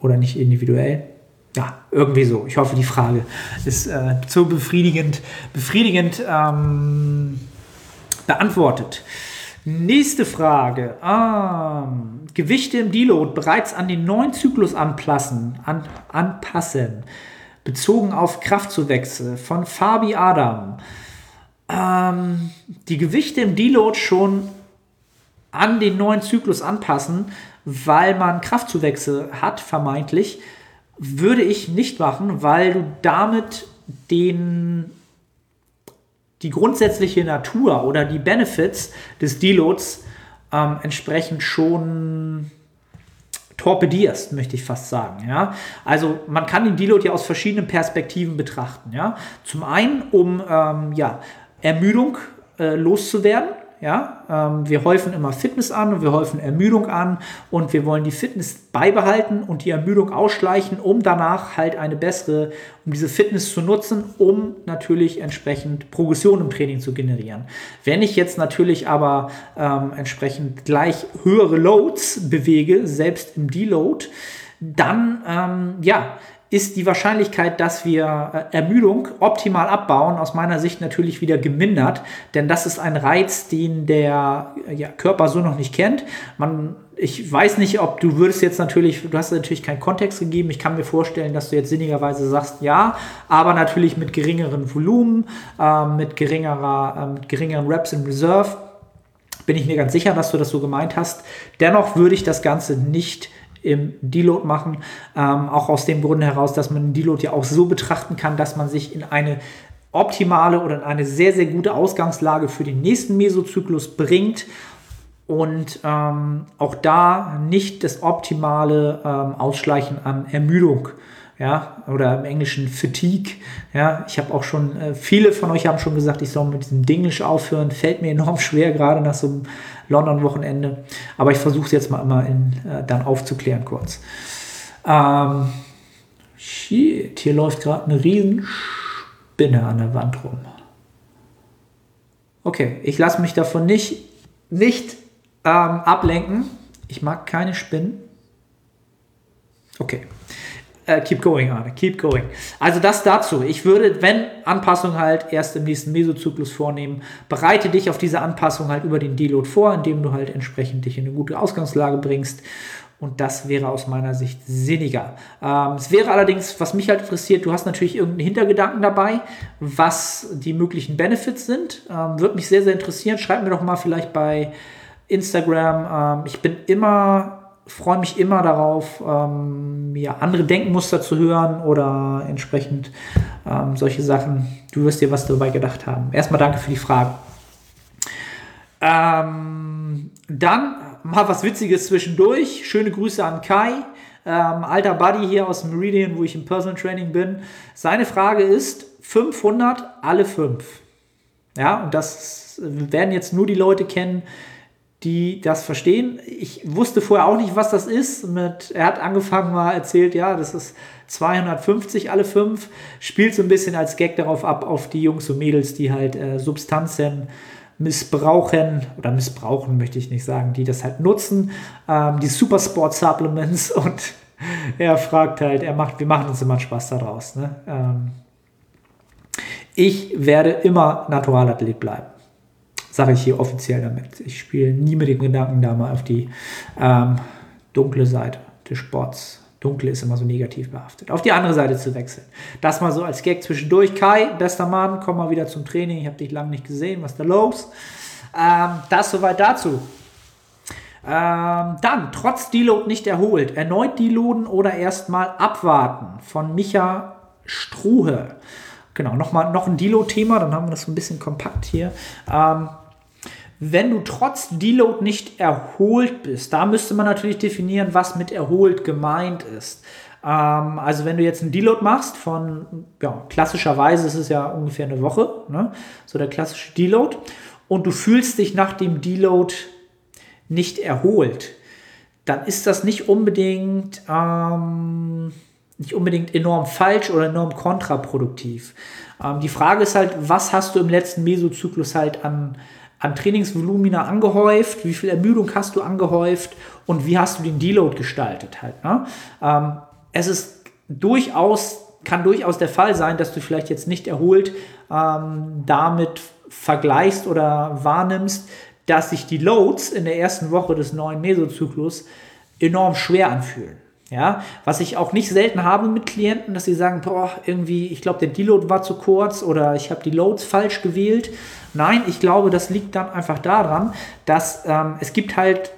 Speaker 2: oder nicht individuell. Ja, irgendwie so. Ich hoffe, die Frage ist äh, so befriedigend, befriedigend ähm, beantwortet. Nächste Frage. Ah, Gewichte im Deload bereits an den neuen Zyklus anpassen, an, anpassen. Bezogen auf Kraftzuwächse von Fabi Adam. Ähm, die Gewichte im Deload schon an den neuen Zyklus anpassen, weil man Kraftzuwächse hat, vermeintlich, würde ich nicht machen, weil du damit den die grundsätzliche Natur oder die Benefits des Deloads ähm, entsprechend schon torpedierst, möchte ich fast sagen. Ja? Also man kann den Deload ja aus verschiedenen Perspektiven betrachten. Ja? Zum einen, um ähm, ja, Ermüdung äh, loszuwerden. Ja, ähm, wir häufen immer Fitness an und wir häufen Ermüdung an und wir wollen die Fitness beibehalten und die Ermüdung ausschleichen, um danach halt eine bessere, um diese Fitness zu nutzen, um natürlich entsprechend Progression im Training zu generieren. Wenn ich jetzt natürlich aber ähm, entsprechend gleich höhere Loads bewege, selbst im Deload, dann ja, ja, ist die Wahrscheinlichkeit, dass wir äh, Ermüdung optimal abbauen, aus meiner Sicht natürlich wieder gemindert. Denn das ist ein Reiz, den der ja, Körper so noch nicht kennt. Man, ich weiß nicht, ob du würdest jetzt natürlich, du hast natürlich keinen Kontext gegeben. Ich kann mir vorstellen, dass du jetzt sinnigerweise sagst, ja, aber natürlich mit geringeren Volumen, äh, mit, geringerer, äh, mit geringeren Reps in Reserve. Bin ich mir ganz sicher, dass du das so gemeint hast. Dennoch würde ich das Ganze nicht im Deload machen. Ähm, auch aus dem Grund heraus, dass man den Deload ja auch so betrachten kann, dass man sich in eine optimale oder in eine sehr, sehr gute Ausgangslage für den nächsten Mesozyklus bringt und ähm, auch da nicht das optimale ähm, Ausschleichen an Ermüdung ja, oder im Englischen Fatigue. Ja, ich habe auch schon, äh, viele von euch haben schon gesagt, ich soll mit diesem Dinglish aufhören. Fällt mir enorm schwer, gerade nach so einem London-Wochenende. Aber ich versuche es jetzt mal immer in, äh, dann aufzuklären kurz. Ähm, shit, hier läuft gerade eine Riesenspinne an der Wand rum. Okay, ich lasse mich davon nicht, nicht ähm, ablenken. Ich mag keine Spinnen. Okay. Uh, keep going, Arne, keep going. Also das dazu. Ich würde, wenn Anpassung halt erst im nächsten Mesozyklus vornehmen, bereite dich auf diese Anpassung halt über den Deload vor, indem du halt entsprechend dich in eine gute Ausgangslage bringst. Und das wäre aus meiner Sicht sinniger. Ähm, es wäre allerdings, was mich halt interessiert, du hast natürlich irgendeinen Hintergedanken dabei, was die möglichen Benefits sind. Ähm, Würde mich sehr, sehr interessieren. Schreib mir doch mal vielleicht bei Instagram. Ähm, ich bin immer freue mich immer darauf, ähm, ja, andere Denkmuster zu hören oder entsprechend ähm, solche Sachen. Du wirst dir was dabei gedacht haben. Erstmal danke für die Frage. Ähm, dann mal was Witziges zwischendurch. Schöne Grüße an Kai, ähm, alter Buddy hier aus Meridian, wo ich im Personal Training bin. Seine Frage ist 500 alle 5. Ja, und das werden jetzt nur die Leute kennen, die das verstehen. Ich wusste vorher auch nicht, was das ist. Mit, er hat angefangen mal erzählt, ja, das ist 250 alle 5. Spielt so ein bisschen als Gag darauf ab, auf die Jungs und Mädels, die halt äh, Substanzen missbrauchen oder missbrauchen möchte ich nicht sagen, die das halt nutzen, ähm, die Supersport Supplements *laughs* und er fragt halt, er macht, wir machen uns immer Spaß daraus. Ne? Ähm, ich werde immer Naturalathlet bleiben. Sage ich hier offiziell damit. Ich spiele nie mit den Gedanken, da mal auf die ähm, dunkle Seite des Sports Dunkle ist immer so negativ behaftet. Auf die andere Seite zu wechseln. Das mal so als Gag zwischendurch. Kai, bester Mann, komm mal wieder zum Training. Ich habe dich lange nicht gesehen. Was ist da los? Ähm, das soweit dazu. Ähm, dann, trotz Deload nicht erholt. Erneut deloaden oder erstmal abwarten. Von Micha Struhe. Genau, nochmal noch ein Deload-Thema. Dann haben wir das so ein bisschen kompakt hier. Ähm, wenn du trotz Deload nicht erholt bist, da müsste man natürlich definieren, was mit erholt gemeint ist. Ähm, also wenn du jetzt einen Deload machst von, ja, klassischerweise ist es ja ungefähr eine Woche, ne? so der klassische Deload, und du fühlst dich nach dem Deload nicht erholt, dann ist das nicht unbedingt, ähm, nicht unbedingt enorm falsch oder enorm kontraproduktiv. Ähm, die Frage ist halt, was hast du im letzten Mesozyklus halt an an Trainingsvolumina angehäuft, wie viel Ermüdung hast du angehäuft und wie hast du den Deload gestaltet halt. Ne? Ähm, es ist durchaus, kann durchaus der Fall sein, dass du vielleicht jetzt nicht erholt ähm, damit vergleichst oder wahrnimmst, dass sich die Loads in der ersten Woche des neuen Mesozyklus enorm schwer anfühlen. Ja, was ich auch nicht selten habe mit Klienten, dass sie sagen, boah, irgendwie, ich glaube, der Deload war zu kurz oder ich habe die Loads falsch gewählt. Nein, ich glaube, das liegt dann einfach daran, dass ähm, es gibt halt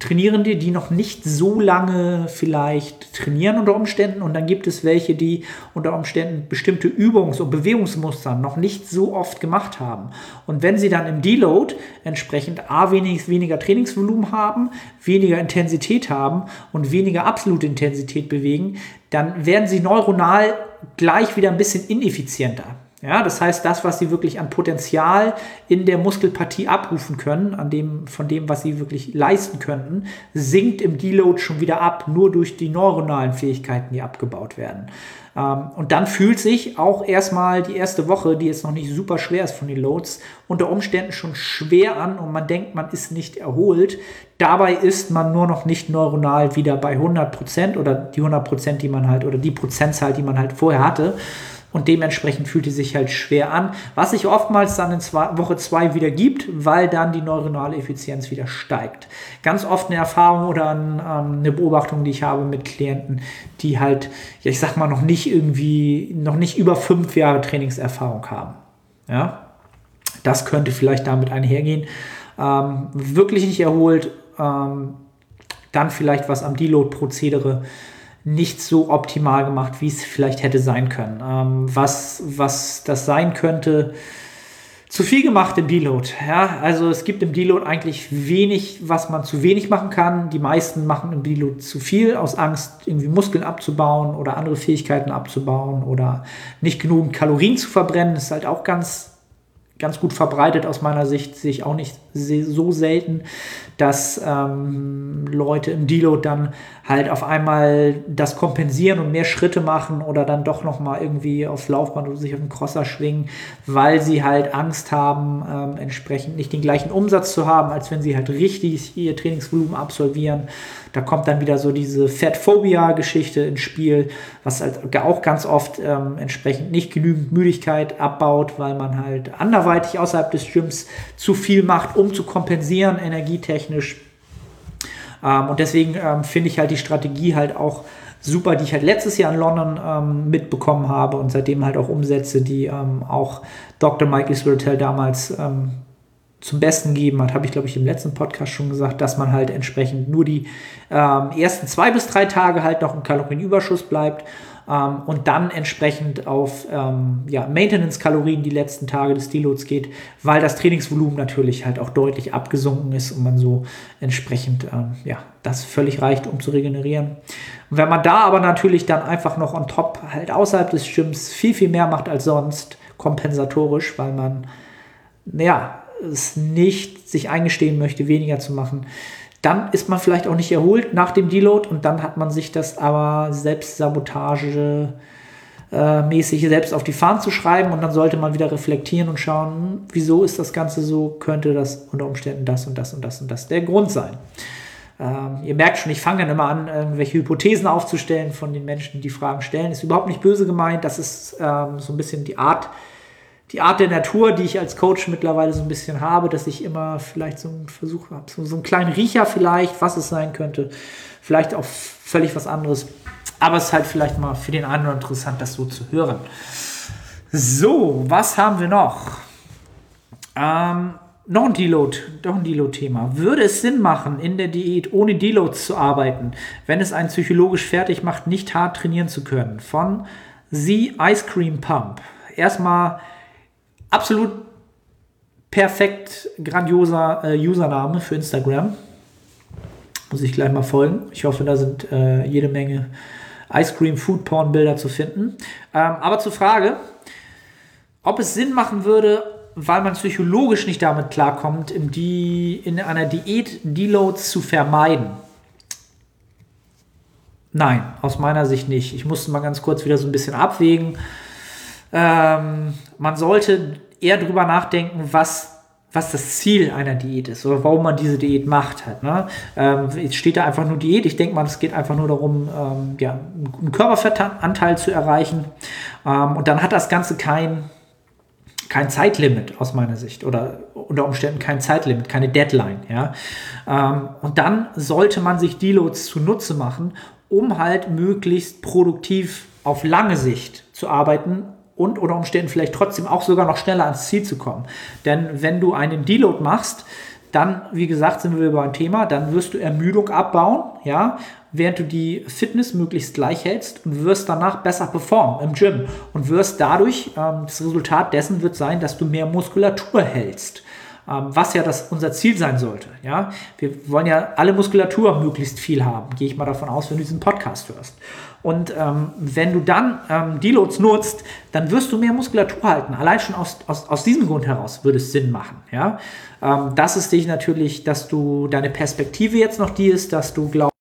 Speaker 2: Trainierende, die noch nicht so lange vielleicht trainieren unter Umständen und dann gibt es welche, die unter Umständen bestimmte Übungs- und Bewegungsmuster noch nicht so oft gemacht haben. Und wenn sie dann im Deload entsprechend A wenig, weniger Trainingsvolumen haben, weniger Intensität haben und weniger absolute Intensität bewegen, dann werden sie neuronal gleich wieder ein bisschen ineffizienter. Ja, das heißt, das, was sie wirklich an Potenzial in der Muskelpartie abrufen können, an dem, von dem, was sie wirklich leisten könnten, sinkt im Deload schon wieder ab, nur durch die neuronalen Fähigkeiten, die abgebaut werden. Ähm, und dann fühlt sich auch erstmal die erste Woche, die jetzt noch nicht super schwer ist von den Loads, unter Umständen schon schwer an und man denkt, man ist nicht erholt. Dabei ist man nur noch nicht neuronal wieder bei 100% oder die 100%, die man halt, oder die Prozentzahl, die man halt vorher hatte und dementsprechend fühlt die sich halt schwer an, was sich oftmals dann in zwei, Woche 2 wieder gibt, weil dann die neuronale Effizienz wieder steigt. Ganz oft eine Erfahrung oder ein, ähm, eine Beobachtung, die ich habe mit Klienten, die halt, ja, ich sag mal, noch nicht irgendwie, noch nicht über fünf Jahre Trainingserfahrung haben. Ja, das könnte vielleicht damit einhergehen. Ähm, wirklich nicht erholt, ähm, dann vielleicht was am Deload-Prozedere nicht so optimal gemacht, wie es vielleicht hätte sein können. Ähm, was, was das sein könnte, zu viel gemacht im Deload. Ja, also es gibt im Deload eigentlich wenig, was man zu wenig machen kann. Die meisten machen im Deload zu viel aus Angst, irgendwie Muskeln abzubauen oder andere Fähigkeiten abzubauen oder nicht genug Kalorien zu verbrennen. Das ist halt auch ganz ganz gut verbreitet aus meiner Sicht, sehe ich auch nicht so selten, dass ähm, Leute im Deload dann halt auf einmal das kompensieren und mehr Schritte machen oder dann doch nochmal irgendwie aufs Laufband oder sich auf den Crosser schwingen, weil sie halt Angst haben, ähm, entsprechend nicht den gleichen Umsatz zu haben, als wenn sie halt richtig ihr Trainingsvolumen absolvieren. Da kommt dann wieder so diese Fatphobia-Geschichte ins Spiel, was halt auch ganz oft ähm, entsprechend nicht genügend Müdigkeit abbaut, weil man halt anderweitig außerhalb des Gyms zu viel macht, um zu kompensieren, energietechnisch. Ähm, und deswegen ähm, finde ich halt die Strategie halt auch super, die ich halt letztes Jahr in London ähm, mitbekommen habe und seitdem halt auch umsetze, die ähm, auch Dr. Mike Israel damals ähm, zum Besten geben hat, habe ich glaube ich im letzten Podcast schon gesagt, dass man halt entsprechend nur die ähm, ersten zwei bis drei Tage halt noch im Kalorienüberschuss bleibt ähm, und dann entsprechend auf ähm, ja, Maintenance-Kalorien die letzten Tage des Deloads geht, weil das Trainingsvolumen natürlich halt auch deutlich abgesunken ist und man so entsprechend ähm, ja, das völlig reicht, um zu regenerieren. Und wenn man da aber natürlich dann einfach noch on top halt außerhalb des Gyms viel, viel mehr macht als sonst, kompensatorisch, weil man ja, es nicht sich eingestehen möchte, weniger zu machen, dann ist man vielleicht auch nicht erholt nach dem Deload und dann hat man sich das aber Selbstsabotage äh, mäßig selbst auf die Fahnen zu schreiben und dann sollte man wieder reflektieren und schauen, hm, wieso ist das Ganze so, könnte das unter Umständen das und das und das und das der Grund sein. Ähm, ihr merkt schon, ich fange dann immer an, irgendwelche Hypothesen aufzustellen von den Menschen, die Fragen stellen. Ist überhaupt nicht böse gemeint, das ist ähm, so ein bisschen die Art, die Art der Natur, die ich als Coach mittlerweile so ein bisschen habe, dass ich immer vielleicht so einen Versuch habe, so, so einen kleinen Riecher vielleicht, was es sein könnte. Vielleicht auch völlig was anderes. Aber es ist halt vielleicht mal für den oder interessant, das so zu hören. So, was haben wir noch? Ähm, noch ein Deload, doch ein Deload-Thema. Würde es Sinn machen, in der Diät ohne Deloads zu arbeiten, wenn es einen psychologisch fertig macht, nicht hart trainieren zu können? Von The Ice Cream Pump. Erstmal absolut perfekt grandioser äh, Username für Instagram. Muss ich gleich mal folgen. Ich hoffe, da sind äh, jede Menge Ice Cream Food Porn Bilder zu finden. Ähm, aber zur Frage, ob es Sinn machen würde, weil man psychologisch nicht damit klarkommt, in, die, in einer Diät Deloads zu vermeiden. Nein, aus meiner Sicht nicht. Ich musste mal ganz kurz wieder so ein bisschen abwägen. Ähm, man sollte eher darüber nachdenken, was was das Ziel einer Diät ist oder warum man diese Diät macht. Halt, ne? ähm, jetzt steht da einfach nur Diät. Ich denke mal, es geht einfach nur darum, ähm, ja, einen Körperfettanteil zu erreichen. Ähm, und dann hat das Ganze kein, kein Zeitlimit aus meiner Sicht oder unter Umständen kein Zeitlimit, keine Deadline. Ja? Ähm, und dann sollte man sich Deloads zunutze machen, um halt möglichst produktiv auf lange Sicht zu arbeiten und unter Umständen vielleicht trotzdem auch sogar noch schneller ans Ziel zu kommen. Denn wenn du einen Deload machst, dann, wie gesagt, sind wir über ein Thema, dann wirst du Ermüdung abbauen, ja, während du die Fitness möglichst gleich hältst und wirst danach besser performen im Gym und wirst dadurch, ähm, das Resultat dessen wird sein, dass du mehr Muskulatur hältst. Ähm, was ja das unser Ziel sein sollte. Ja? Wir wollen ja alle Muskulatur möglichst viel haben, gehe ich mal davon aus, wenn du diesen Podcast hörst. Und ähm, wenn du dann ähm, Deloads nutzt, dann wirst du mehr Muskulatur halten. Allein schon aus, aus, aus diesem Grund heraus würde es Sinn machen. Ja? Ähm, das ist dich natürlich, dass du deine Perspektive jetzt noch die ist, dass du glaubst,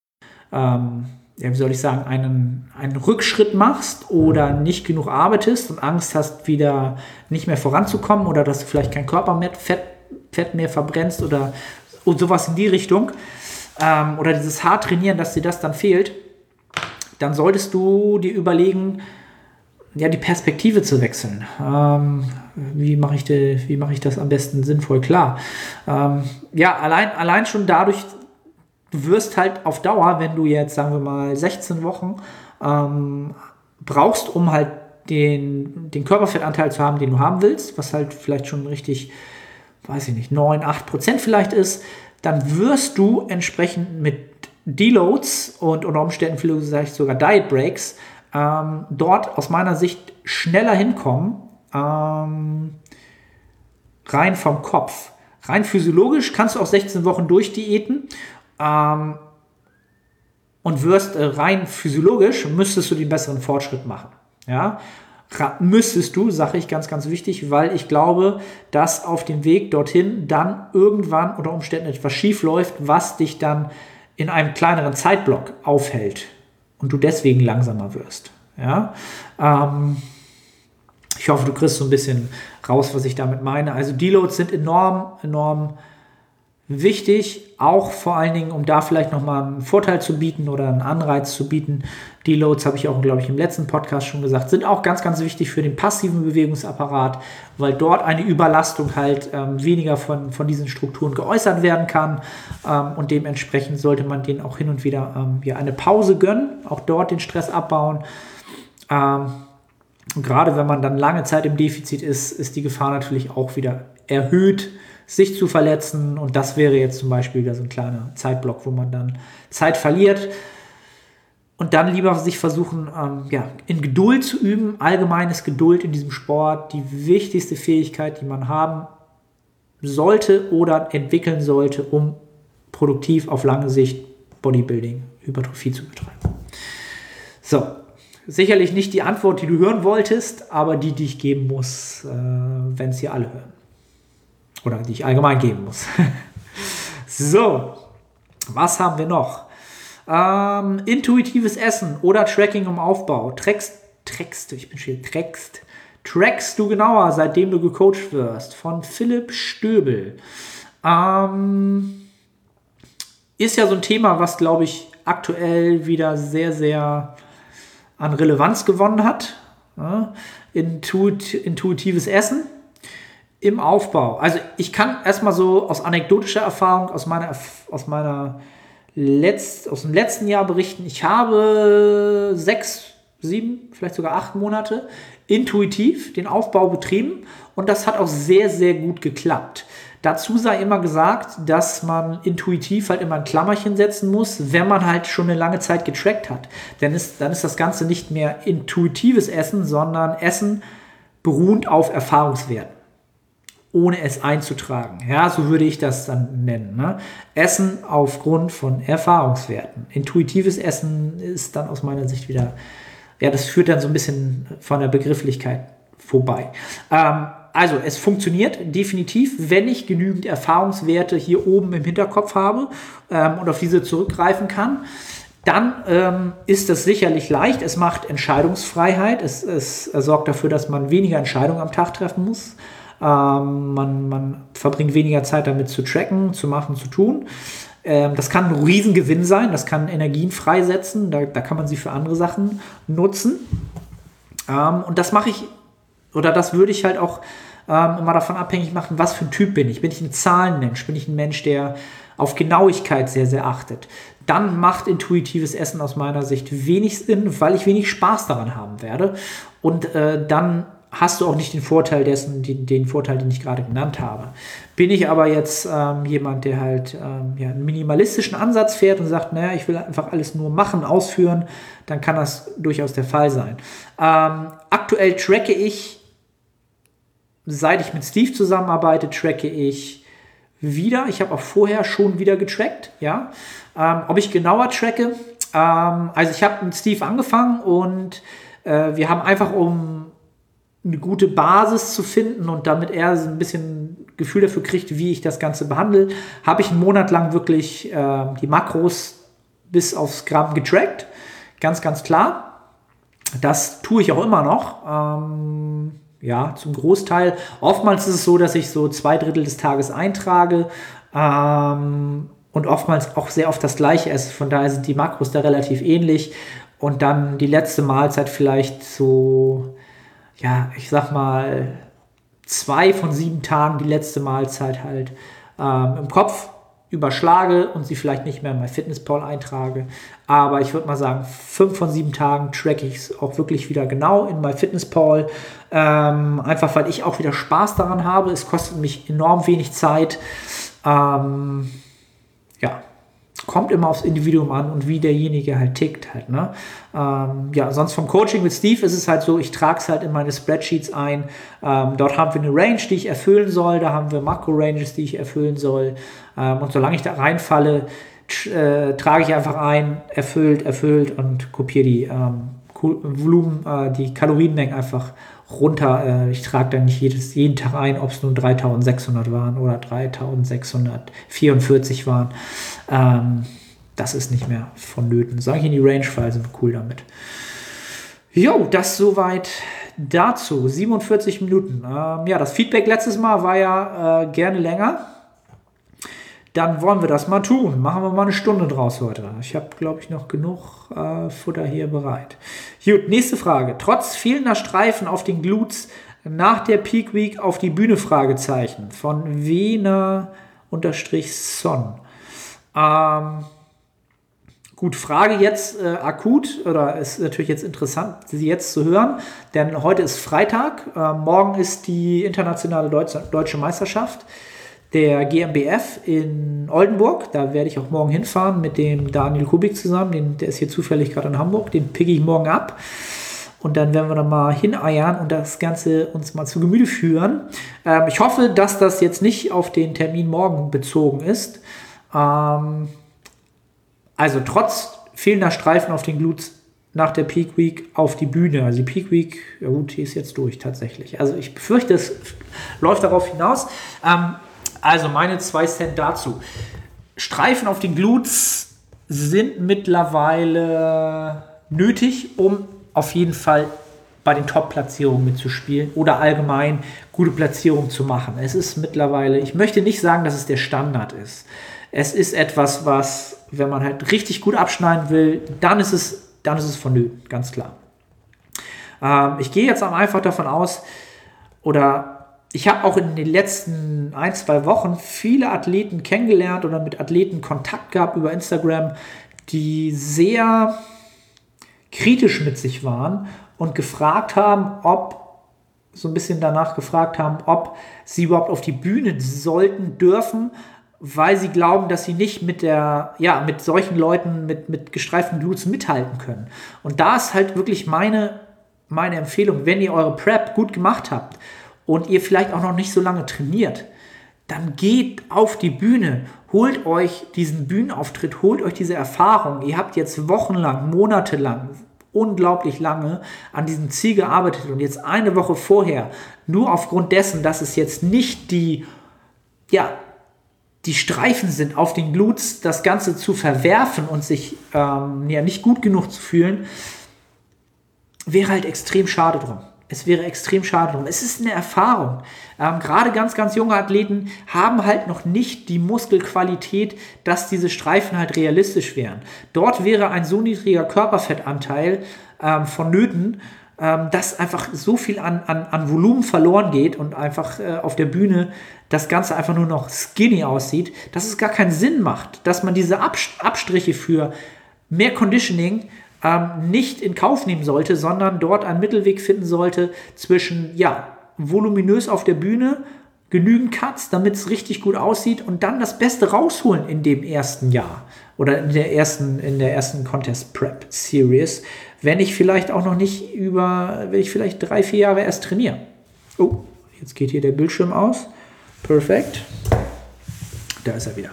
Speaker 2: ähm, ja, wie soll ich sagen, einen, einen Rückschritt machst oder nicht genug arbeitest und Angst hast, wieder nicht mehr voranzukommen oder dass du vielleicht kein Körperfett Fett mehr verbrennst oder und sowas in die Richtung. Ähm, oder dieses hart trainieren, dass dir das dann fehlt dann solltest du dir überlegen, ja, die Perspektive zu wechseln. Ähm, wie mache ich, mach ich das am besten sinnvoll klar? Ähm, ja, allein, allein schon dadurch, du wirst halt auf Dauer, wenn du jetzt, sagen wir mal, 16 Wochen ähm, brauchst, um halt den, den Körperfettanteil zu haben, den du haben willst, was halt vielleicht schon richtig, weiß ich nicht, 9, 8 Prozent vielleicht ist, dann wirst du entsprechend mit Deloads und unter Umständen vielleicht sogar Diet Breaks ähm, dort aus meiner Sicht schneller hinkommen, ähm, rein vom Kopf. Rein physiologisch kannst du auch 16 Wochen durchdiäten ähm, und wirst äh, rein physiologisch müsstest du den besseren Fortschritt machen. Ja, müsstest du, sage ich ganz, ganz wichtig, weil ich glaube, dass auf dem Weg dorthin dann irgendwann unter Umständen etwas schief läuft, was dich dann in einem kleineren Zeitblock aufhält und du deswegen langsamer wirst. Ja? Ähm, ich hoffe, du kriegst so ein bisschen raus, was ich damit meine. Also Deloads sind enorm, enorm wichtig, auch vor allen Dingen, um da vielleicht nochmal einen Vorteil zu bieten oder einen Anreiz zu bieten. Deloads habe ich auch, glaube ich, im letzten Podcast schon gesagt, sind auch ganz, ganz wichtig für den passiven Bewegungsapparat, weil dort eine Überlastung halt ähm, weniger von, von diesen Strukturen geäußert werden kann ähm, und dementsprechend sollte man denen auch hin und wieder ähm, ja, eine Pause gönnen, auch dort den Stress abbauen. Ähm, und gerade wenn man dann lange Zeit im Defizit ist, ist die Gefahr natürlich auch wieder erhöht, sich zu verletzen. Und das wäre jetzt zum Beispiel wieder so ein kleiner Zeitblock, wo man dann Zeit verliert. Und dann lieber sich versuchen, ähm, ja, in Geduld zu üben. Allgemeines Geduld in diesem Sport, die wichtigste Fähigkeit, die man haben sollte oder entwickeln sollte, um produktiv auf lange Sicht Bodybuilding, Hypertrophie zu betreiben. So, sicherlich nicht die Antwort, die du hören wolltest, aber die, die ich geben muss, äh, wenn es hier alle hören. Oder die ich allgemein geben muss. *laughs* so, was haben wir noch? Ähm, intuitives Essen oder Tracking im Aufbau. Trackst, trackst, ich bin schon trackst, trackst du genauer, seitdem du gecoacht wirst. Von Philipp Stöbel. Ähm, ist ja so ein Thema, was, glaube ich, aktuell wieder sehr, sehr an Relevanz gewonnen hat. Ja, intuit, intuitives Essen im Aufbau. Also ich kann erstmal so aus anekdotischer Erfahrung, aus meiner, aus meiner letzt, aus dem letzten Jahr berichten, ich habe sechs, sieben, vielleicht sogar acht Monate intuitiv den Aufbau betrieben und das hat auch sehr, sehr gut geklappt. Dazu sei immer gesagt, dass man intuitiv halt immer ein Klammerchen setzen muss, wenn man halt schon eine lange Zeit getrackt hat. Denn ist, dann ist das Ganze nicht mehr intuitives Essen, sondern Essen beruhend auf Erfahrungswerten ohne es einzutragen. Ja, so würde ich das dann nennen. Ne? Essen aufgrund von Erfahrungswerten. Intuitives Essen ist dann aus meiner Sicht wieder, ja, das führt dann so ein bisschen von der Begrifflichkeit vorbei. Ähm, also es funktioniert definitiv, wenn ich genügend Erfahrungswerte hier oben im Hinterkopf habe ähm, und auf diese zurückgreifen kann. Dann ähm, ist das sicherlich leicht. Es macht Entscheidungsfreiheit. Es, es, es sorgt dafür, dass man weniger Entscheidungen am Tag treffen muss. Ähm, man, man verbringt weniger Zeit damit zu tracken, zu machen, zu tun. Ähm, das kann ein Riesengewinn sein, das kann Energien freisetzen, da, da kann man sie für andere Sachen nutzen. Ähm, und das mache ich, oder das würde ich halt auch ähm, immer davon abhängig machen, was für ein Typ bin ich. Bin ich ein Zahlenmensch? Bin ich ein Mensch, der auf Genauigkeit sehr, sehr achtet? Dann macht intuitives Essen aus meiner Sicht wenig Sinn, weil ich wenig Spaß daran haben werde. Und äh, dann hast du auch nicht den Vorteil dessen, den, den Vorteil, den ich gerade genannt habe. Bin ich aber jetzt ähm, jemand, der halt ähm, ja, einen minimalistischen Ansatz fährt und sagt, naja, ich will einfach alles nur machen, ausführen, dann kann das durchaus der Fall sein. Ähm, aktuell tracke ich, seit ich mit Steve zusammenarbeite, tracke ich wieder. Ich habe auch vorher schon wieder getrackt, ja. Ähm, ob ich genauer tracke, ähm, also ich habe mit Steve angefangen und äh, wir haben einfach um eine gute Basis zu finden und damit er so ein bisschen Gefühl dafür kriegt, wie ich das Ganze behandle, habe ich einen Monat lang wirklich äh, die Makros bis aufs Gramm getrackt. Ganz, ganz klar. Das tue ich auch immer noch. Ähm, ja, zum Großteil. Oftmals ist es so, dass ich so zwei Drittel des Tages eintrage ähm, und oftmals auch sehr oft das gleiche esse. Von daher sind die Makros da relativ ähnlich. Und dann die letzte Mahlzeit vielleicht so ja, ich sag mal, zwei von sieben Tagen die letzte Mahlzeit halt ähm, im Kopf überschlage und sie vielleicht nicht mehr in mein Fitnesspal eintrage. Aber ich würde mal sagen, fünf von sieben Tagen tracke ich es auch wirklich wieder genau in mein Fitnesspal. Ähm, einfach weil ich auch wieder Spaß daran habe. Es kostet mich enorm wenig Zeit. Ähm, ja, kommt immer aufs Individuum an und wie derjenige halt tickt halt. Ne? Ähm, ja, sonst vom Coaching mit Steve ist es halt so, ich trage es halt in meine Spreadsheets ein. Ähm, dort haben wir eine Range, die ich erfüllen soll, da haben wir Makro-Ranges, die ich erfüllen soll. Ähm, und solange ich da reinfalle, äh, trage ich einfach ein, erfüllt, erfüllt und kopiere die ähm, Volumen, äh, die Kalorienmengen einfach runter. Äh, ich trage dann nicht jedes, jeden Tag ein, ob es nun 3600 waren oder 3644 waren. Ähm, das ist nicht mehr vonnöten. Sag ich in die Range-File, sind wir cool damit. Jo, das soweit dazu. 47 Minuten. Ähm, ja, das Feedback letztes Mal war ja äh, gerne länger. Dann wollen wir das mal tun. Machen wir mal eine Stunde draus heute. Ich habe, glaube ich, noch genug äh, Futter hier bereit. Gut, nächste Frage. Trotz fehlender Streifen auf den Glutes nach der Peak Week auf die Bühne? Fragezeichen. Von Wiener unterstrich Son. Ähm, gut, Frage jetzt äh, akut oder ist natürlich jetzt interessant, sie jetzt zu hören, denn heute ist Freitag, äh, morgen ist die internationale Deutsche, Deutsche Meisterschaft der GmbF in Oldenburg. Da werde ich auch morgen hinfahren mit dem Daniel Kubik zusammen. Den, der ist hier zufällig gerade in Hamburg. Den picke ich morgen ab. Und dann werden wir da mal hineiern und das Ganze uns mal zu Gemüte führen. Ähm, ich hoffe, dass das jetzt nicht auf den Termin morgen bezogen ist. Ähm, also trotz fehlender Streifen auf den Glutes nach der Peak Week auf die Bühne. Also die Peak Week, ja gut, die ist jetzt durch tatsächlich. Also ich befürchte, es läuft darauf hinaus. Ähm, also meine zwei Cent dazu. Streifen auf den Glutes sind mittlerweile nötig, um auf jeden Fall bei den Top-Platzierungen mitzuspielen oder allgemein gute Platzierungen zu machen. Es ist mittlerweile, ich möchte nicht sagen, dass es der Standard ist. Es ist etwas, was, wenn man halt richtig gut abschneiden will, dann ist es, dann ist es vonnöten, ganz klar. Ähm, ich gehe jetzt einfach davon aus, oder ich habe auch in den letzten ein, zwei Wochen viele Athleten kennengelernt oder mit Athleten Kontakt gehabt über Instagram, die sehr kritisch mit sich waren und gefragt haben, ob, so ein bisschen danach gefragt haben, ob sie überhaupt auf die Bühne sollten, dürfen, weil sie glauben, dass sie nicht mit der, ja, mit solchen Leuten mit, mit gestreiften Glutes mithalten können. Und da ist halt wirklich meine, meine Empfehlung, wenn ihr eure Prep gut gemacht habt und ihr vielleicht auch noch nicht so lange trainiert, dann geht auf die Bühne, holt euch diesen Bühnenauftritt, holt euch diese Erfahrung. Ihr habt jetzt wochenlang, monatelang, unglaublich lange an diesem Ziel gearbeitet und jetzt eine Woche vorher, nur aufgrund dessen, dass es jetzt nicht die, ja, die Streifen sind auf den Glutes, das Ganze zu verwerfen und sich ähm, ja, nicht gut genug zu fühlen, wäre halt extrem schade drum. Es wäre extrem schade drum. Es ist eine Erfahrung. Ähm, Gerade ganz, ganz junge Athleten haben halt noch nicht die Muskelqualität, dass diese Streifen halt realistisch wären. Dort wäre ein so niedriger Körperfettanteil ähm, vonnöten, ähm, dass einfach so viel an, an, an Volumen verloren geht und einfach äh, auf der Bühne das Ganze einfach nur noch skinny aussieht, dass es gar keinen Sinn macht, dass man diese Abstriche für mehr Conditioning ähm, nicht in Kauf nehmen sollte, sondern dort einen Mittelweg finden sollte zwischen, ja, voluminös auf der Bühne, genügend Cuts, damit es richtig gut aussieht und dann das Beste rausholen in dem ersten Jahr oder in der ersten, in der ersten Contest Prep Series, wenn ich vielleicht auch noch nicht über, wenn ich vielleicht drei, vier Jahre erst trainiere. Oh, jetzt geht hier der Bildschirm aus. Perfekt. Da ist er wieder.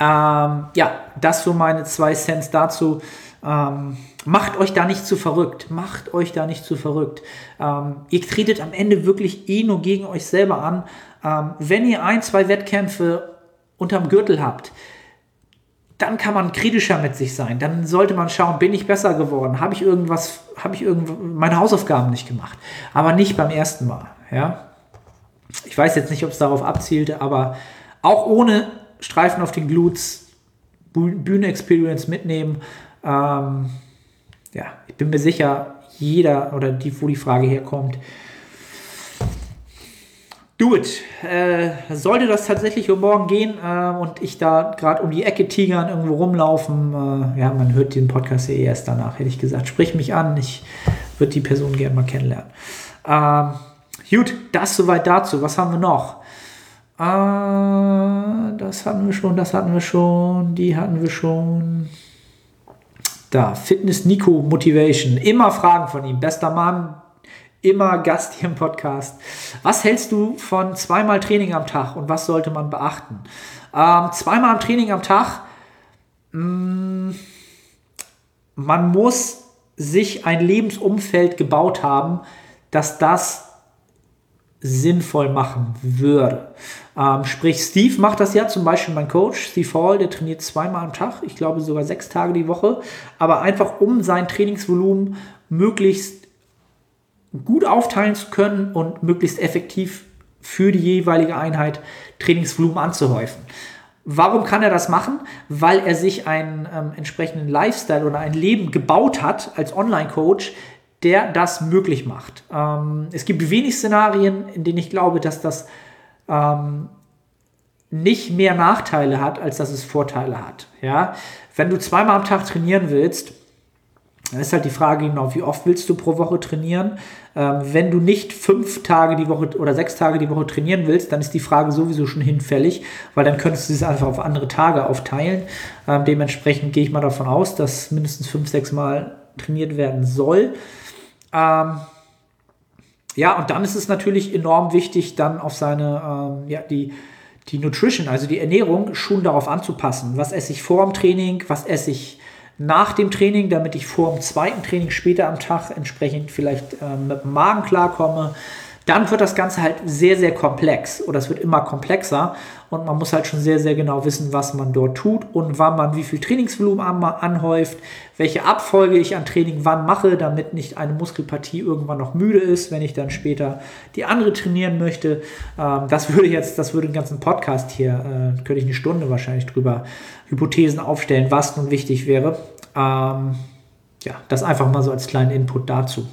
Speaker 2: Ähm, ja, das so meine zwei Cents dazu. Ähm, macht euch da nicht zu verrückt. Macht euch da nicht zu verrückt. Ähm, ihr tretet am Ende wirklich eh nur gegen euch selber an. Ähm, wenn ihr ein, zwei Wettkämpfe unterm Gürtel habt, dann kann man kritischer mit sich sein. Dann sollte man schauen, bin ich besser geworden? Habe ich irgendwas, habe ich irgend meine Hausaufgaben nicht gemacht? Aber nicht beim ersten Mal. Ja? Ich weiß jetzt nicht, ob es darauf abzielte, aber auch ohne Streifen auf den Glutes Bühne-Experience mitnehmen ähm, ja, ich bin mir sicher, jeder oder die, wo die Frage herkommt, do it. Äh, sollte das tatsächlich um morgen gehen äh, und ich da gerade um die Ecke tigern, irgendwo rumlaufen, äh, ja, man hört den Podcast ja erst danach, hätte ich gesagt. Sprich mich an, ich würde die Person gerne mal kennenlernen. Ähm, gut, das soweit dazu. Was haben wir noch? Äh, das hatten wir schon, das hatten wir schon, die hatten wir schon. Da, Fitness Nico Motivation. Immer Fragen von ihm. Bester Mann, immer Gast hier im Podcast. Was hältst du von zweimal Training am Tag und was sollte man beachten? Ähm, zweimal Training am Tag. Mm, man muss sich ein Lebensumfeld gebaut haben, dass das sinnvoll machen würde. Ähm, sprich, Steve macht das ja zum Beispiel mein Coach, Steve Hall, der trainiert zweimal am Tag, ich glaube sogar sechs Tage die Woche, aber einfach um sein Trainingsvolumen möglichst gut aufteilen zu können und möglichst effektiv für die jeweilige Einheit Trainingsvolumen anzuhäufen. Warum kann er das machen? Weil er sich einen ähm, entsprechenden Lifestyle oder ein Leben gebaut hat als Online-Coach, der das möglich macht. Ähm, es gibt wenig Szenarien, in denen ich glaube, dass das ähm, nicht mehr Nachteile hat, als dass es Vorteile hat. Ja? Wenn du zweimal am Tag trainieren willst, Das ist halt die Frage genau, wie oft willst du pro Woche trainieren? Ähm, wenn du nicht fünf Tage die Woche oder sechs Tage die Woche trainieren willst, dann ist die Frage sowieso schon hinfällig, weil dann könntest du es einfach auf andere Tage aufteilen. Ähm, dementsprechend gehe ich mal davon aus, dass mindestens fünf, sechs Mal trainiert werden soll. Ähm, ja, und dann ist es natürlich enorm wichtig, dann auf seine, ähm, ja, die, die Nutrition, also die Ernährung, schon darauf anzupassen. Was esse ich vor dem Training, was esse ich nach dem Training, damit ich vor dem zweiten Training später am Tag entsprechend vielleicht ähm, mit dem Magen klarkomme. Dann wird das Ganze halt sehr, sehr komplex oder es wird immer komplexer und man muss halt schon sehr, sehr genau wissen, was man dort tut und wann man wie viel Trainingsvolumen anhäuft, welche Abfolge ich an Training wann mache, damit nicht eine Muskelpartie irgendwann noch müde ist, wenn ich dann später die andere trainieren möchte. Ähm, das würde jetzt, das würde den ganzen Podcast hier, äh, könnte ich eine Stunde wahrscheinlich drüber Hypothesen aufstellen, was nun wichtig wäre. Ähm, ja, das einfach mal so als kleinen Input dazu.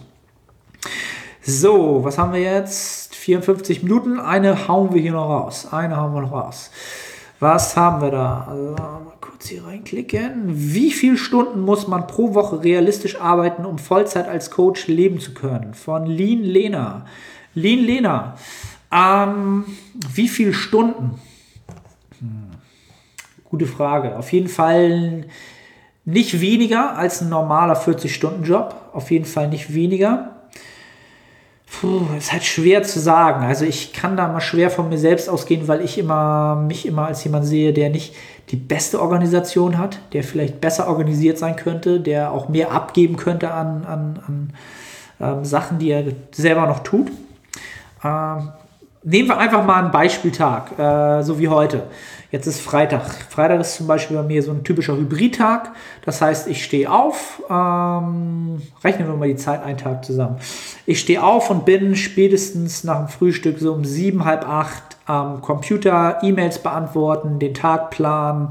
Speaker 2: So, was haben wir jetzt? 54 Minuten. Eine hauen wir hier noch raus. Eine hauen wir noch raus. Was haben wir da? Also, mal kurz hier reinklicken. Wie viele Stunden muss man pro Woche realistisch arbeiten, um Vollzeit als Coach leben zu können? Von Lean Lena. Lean Lena. Ähm, wie viele Stunden? Hm. Gute Frage. Auf jeden Fall nicht weniger als ein normaler 40-Stunden-Job. Auf jeden Fall nicht weniger. Puh, ist halt schwer zu sagen. Also ich kann da mal schwer von mir selbst ausgehen, weil ich immer mich immer als jemand sehe, der nicht die beste Organisation hat, der vielleicht besser organisiert sein könnte, der auch mehr abgeben könnte an, an, an ähm, Sachen, die er selber noch tut. Ähm, nehmen wir einfach mal einen Beispieltag, äh, so wie heute. Jetzt ist Freitag. Freitag ist zum Beispiel bei mir so ein typischer Hybridtag. Das heißt, ich stehe auf, ähm, rechnen wir mal die Zeit einen Tag zusammen. Ich stehe auf und bin spätestens nach dem Frühstück so um sieben, halb acht am Computer, E-Mails beantworten, den Tag planen,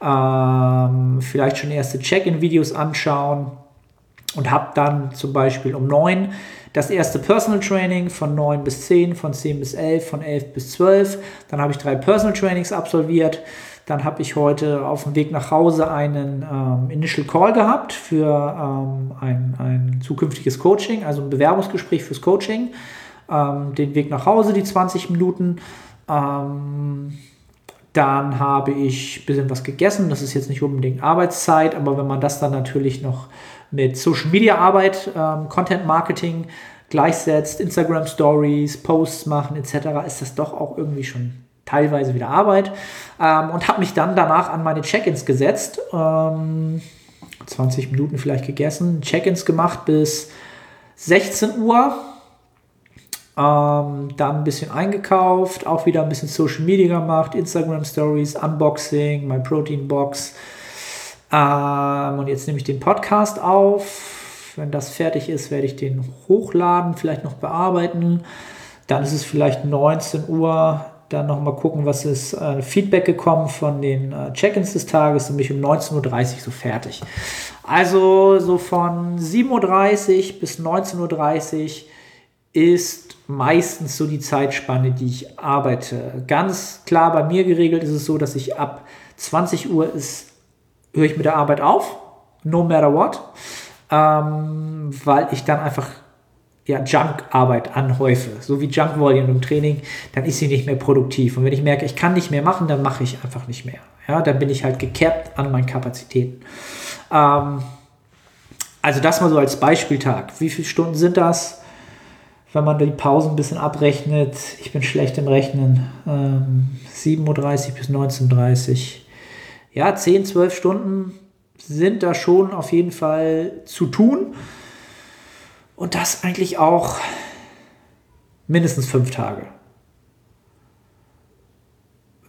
Speaker 2: ähm, vielleicht schon erste Check-in-Videos anschauen und habe dann zum Beispiel um neun das erste Personal Training von 9 bis 10, von 10 bis 11, von 11 bis 12. Dann habe ich drei Personal Trainings absolviert. Dann habe ich heute auf dem Weg nach Hause einen ähm, Initial Call gehabt für ähm, ein, ein zukünftiges Coaching, also ein Bewerbungsgespräch fürs Coaching. Ähm, den Weg nach Hause, die 20 Minuten. Ähm, dann habe ich ein bisschen was gegessen. Das ist jetzt nicht unbedingt Arbeitszeit, aber wenn man das dann natürlich noch mit Social Media Arbeit, ähm, Content Marketing gleichsetzt, Instagram Stories, Posts machen etc., ist das doch auch irgendwie schon teilweise wieder Arbeit. Ähm, und habe mich dann danach an meine Check-ins gesetzt. Ähm, 20 Minuten vielleicht gegessen, Check-ins gemacht bis 16 Uhr. Ähm, dann ein bisschen eingekauft, auch wieder ein bisschen Social Media gemacht, Instagram Stories, Unboxing, My Protein Box, ähm, und jetzt nehme ich den Podcast auf. Wenn das fertig ist, werde ich den hochladen, vielleicht noch bearbeiten. Dann ist es vielleicht 19 Uhr. Dann nochmal gucken, was ist äh, Feedback gekommen von den äh, Check-ins des Tages. Dann bin ich um 19.30 Uhr so fertig. Also so von 7.30 Uhr bis 19.30 Uhr ist meistens so die Zeitspanne, die ich arbeite. Ganz klar bei mir geregelt ist es so, dass ich ab 20 Uhr ist höre ich mit der Arbeit auf, no matter what, ähm, weil ich dann einfach ja, Junk-Arbeit anhäufe, so wie Junk-Volume im Training, dann ist sie nicht mehr produktiv. Und wenn ich merke, ich kann nicht mehr machen, dann mache ich einfach nicht mehr. Ja, dann bin ich halt gecapped an meinen Kapazitäten. Ähm, also das mal so als Beispieltag. Wie viele Stunden sind das? Wenn man die Pausen ein bisschen abrechnet, ich bin schlecht im Rechnen, ähm, 7.30 Uhr bis 19.30 Uhr ja, 10, 12 Stunden sind da schon auf jeden Fall zu tun. Und das eigentlich auch mindestens fünf Tage.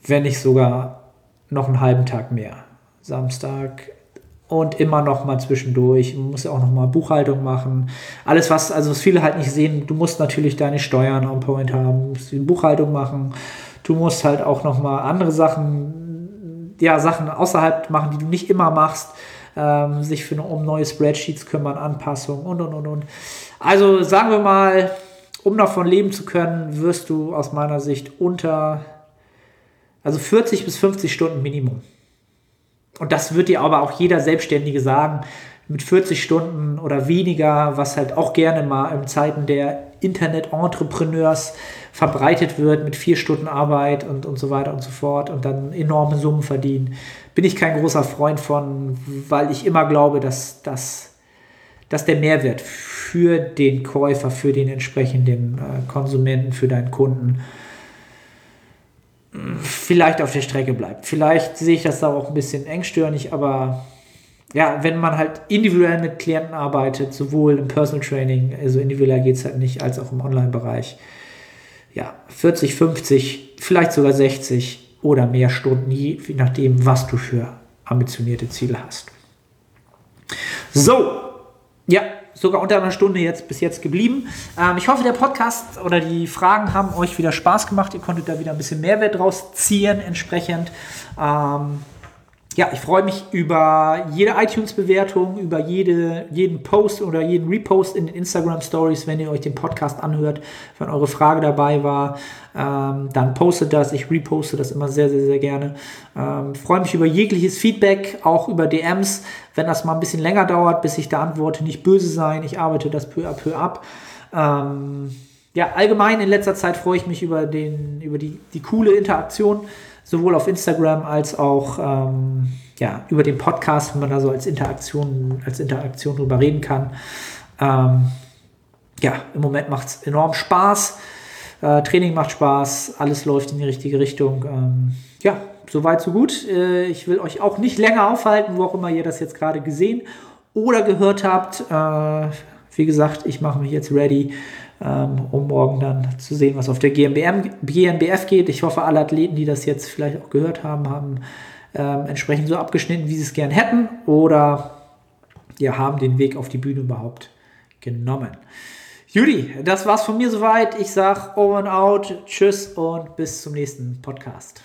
Speaker 2: Wenn nicht sogar noch einen halben Tag mehr. Samstag und immer noch mal zwischendurch. Man muss ja auch noch mal Buchhaltung machen. Alles, was, also was viele halt nicht sehen, du musst natürlich deine Steuern on point haben, musst die Buchhaltung machen. Du musst halt auch noch mal andere Sachen ja, Sachen außerhalb machen, die du nicht immer machst, ähm, sich für, um neue Spreadsheets kümmern, Anpassungen und und und und. Also sagen wir mal, um davon leben zu können, wirst du aus meiner Sicht unter, also 40 bis 50 Stunden Minimum. Und das wird dir aber auch jeder Selbstständige sagen. mit 40 Stunden oder weniger, was halt auch gerne mal in Zeiten der Internet-Entrepreneurs verbreitet wird mit vier Stunden Arbeit und, und so weiter und so fort und dann enorme Summen verdienen, bin ich kein großer Freund von, weil ich immer glaube, dass, dass, dass der Mehrwert für den Käufer, für den entsprechenden äh, Konsumenten, für deinen Kunden vielleicht auf der Strecke bleibt. Vielleicht sehe ich das da auch ein bisschen engstirnig, aber ja, wenn man halt individuell mit Klienten arbeitet, sowohl im Personal Training, also individuell geht es halt nicht, als auch im Online-Bereich, ja, 40, 50, vielleicht sogar 60 oder mehr Stunden, je nachdem, was du für ambitionierte Ziele hast. So, ja, sogar unter einer Stunde jetzt bis jetzt geblieben. Ähm, ich hoffe, der Podcast oder die Fragen haben euch wieder Spaß gemacht. Ihr konntet da wieder ein bisschen Mehrwert draus ziehen entsprechend. Ähm, ja, ich freue mich über jede iTunes-Bewertung, über jede, jeden Post oder jeden Repost in den Instagram Stories, wenn ihr euch den Podcast anhört, wenn eure Frage dabei war. Ähm, dann postet das. Ich reposte das immer sehr, sehr, sehr gerne. Ähm, freue mich über jegliches Feedback, auch über DMs. Wenn das mal ein bisschen länger dauert, bis ich da antworte, nicht böse sein. Ich arbeite das peu à peu ab. Ähm, ja, allgemein in letzter Zeit freue ich mich über, den, über die, die coole Interaktion sowohl auf Instagram als auch ähm, ja, über den Podcast, wenn man da so als Interaktion, als Interaktion drüber reden kann. Ähm, ja, im Moment macht es enorm Spaß. Äh, Training macht Spaß, alles läuft in die richtige Richtung. Ähm, ja, soweit, so gut. Äh, ich will euch auch nicht länger aufhalten, wo auch immer ihr das jetzt gerade gesehen oder gehört habt. Äh, wie gesagt, ich mache mich jetzt ready um morgen dann zu sehen, was auf der GmbM, GmbF geht. Ich hoffe, alle Athleten, die das jetzt vielleicht auch gehört haben, haben ähm, entsprechend so abgeschnitten, wie sie es gern hätten oder ja, haben den Weg auf die Bühne überhaupt genommen. Judy, das war's von mir soweit. Ich sag over and out, tschüss und bis zum nächsten Podcast.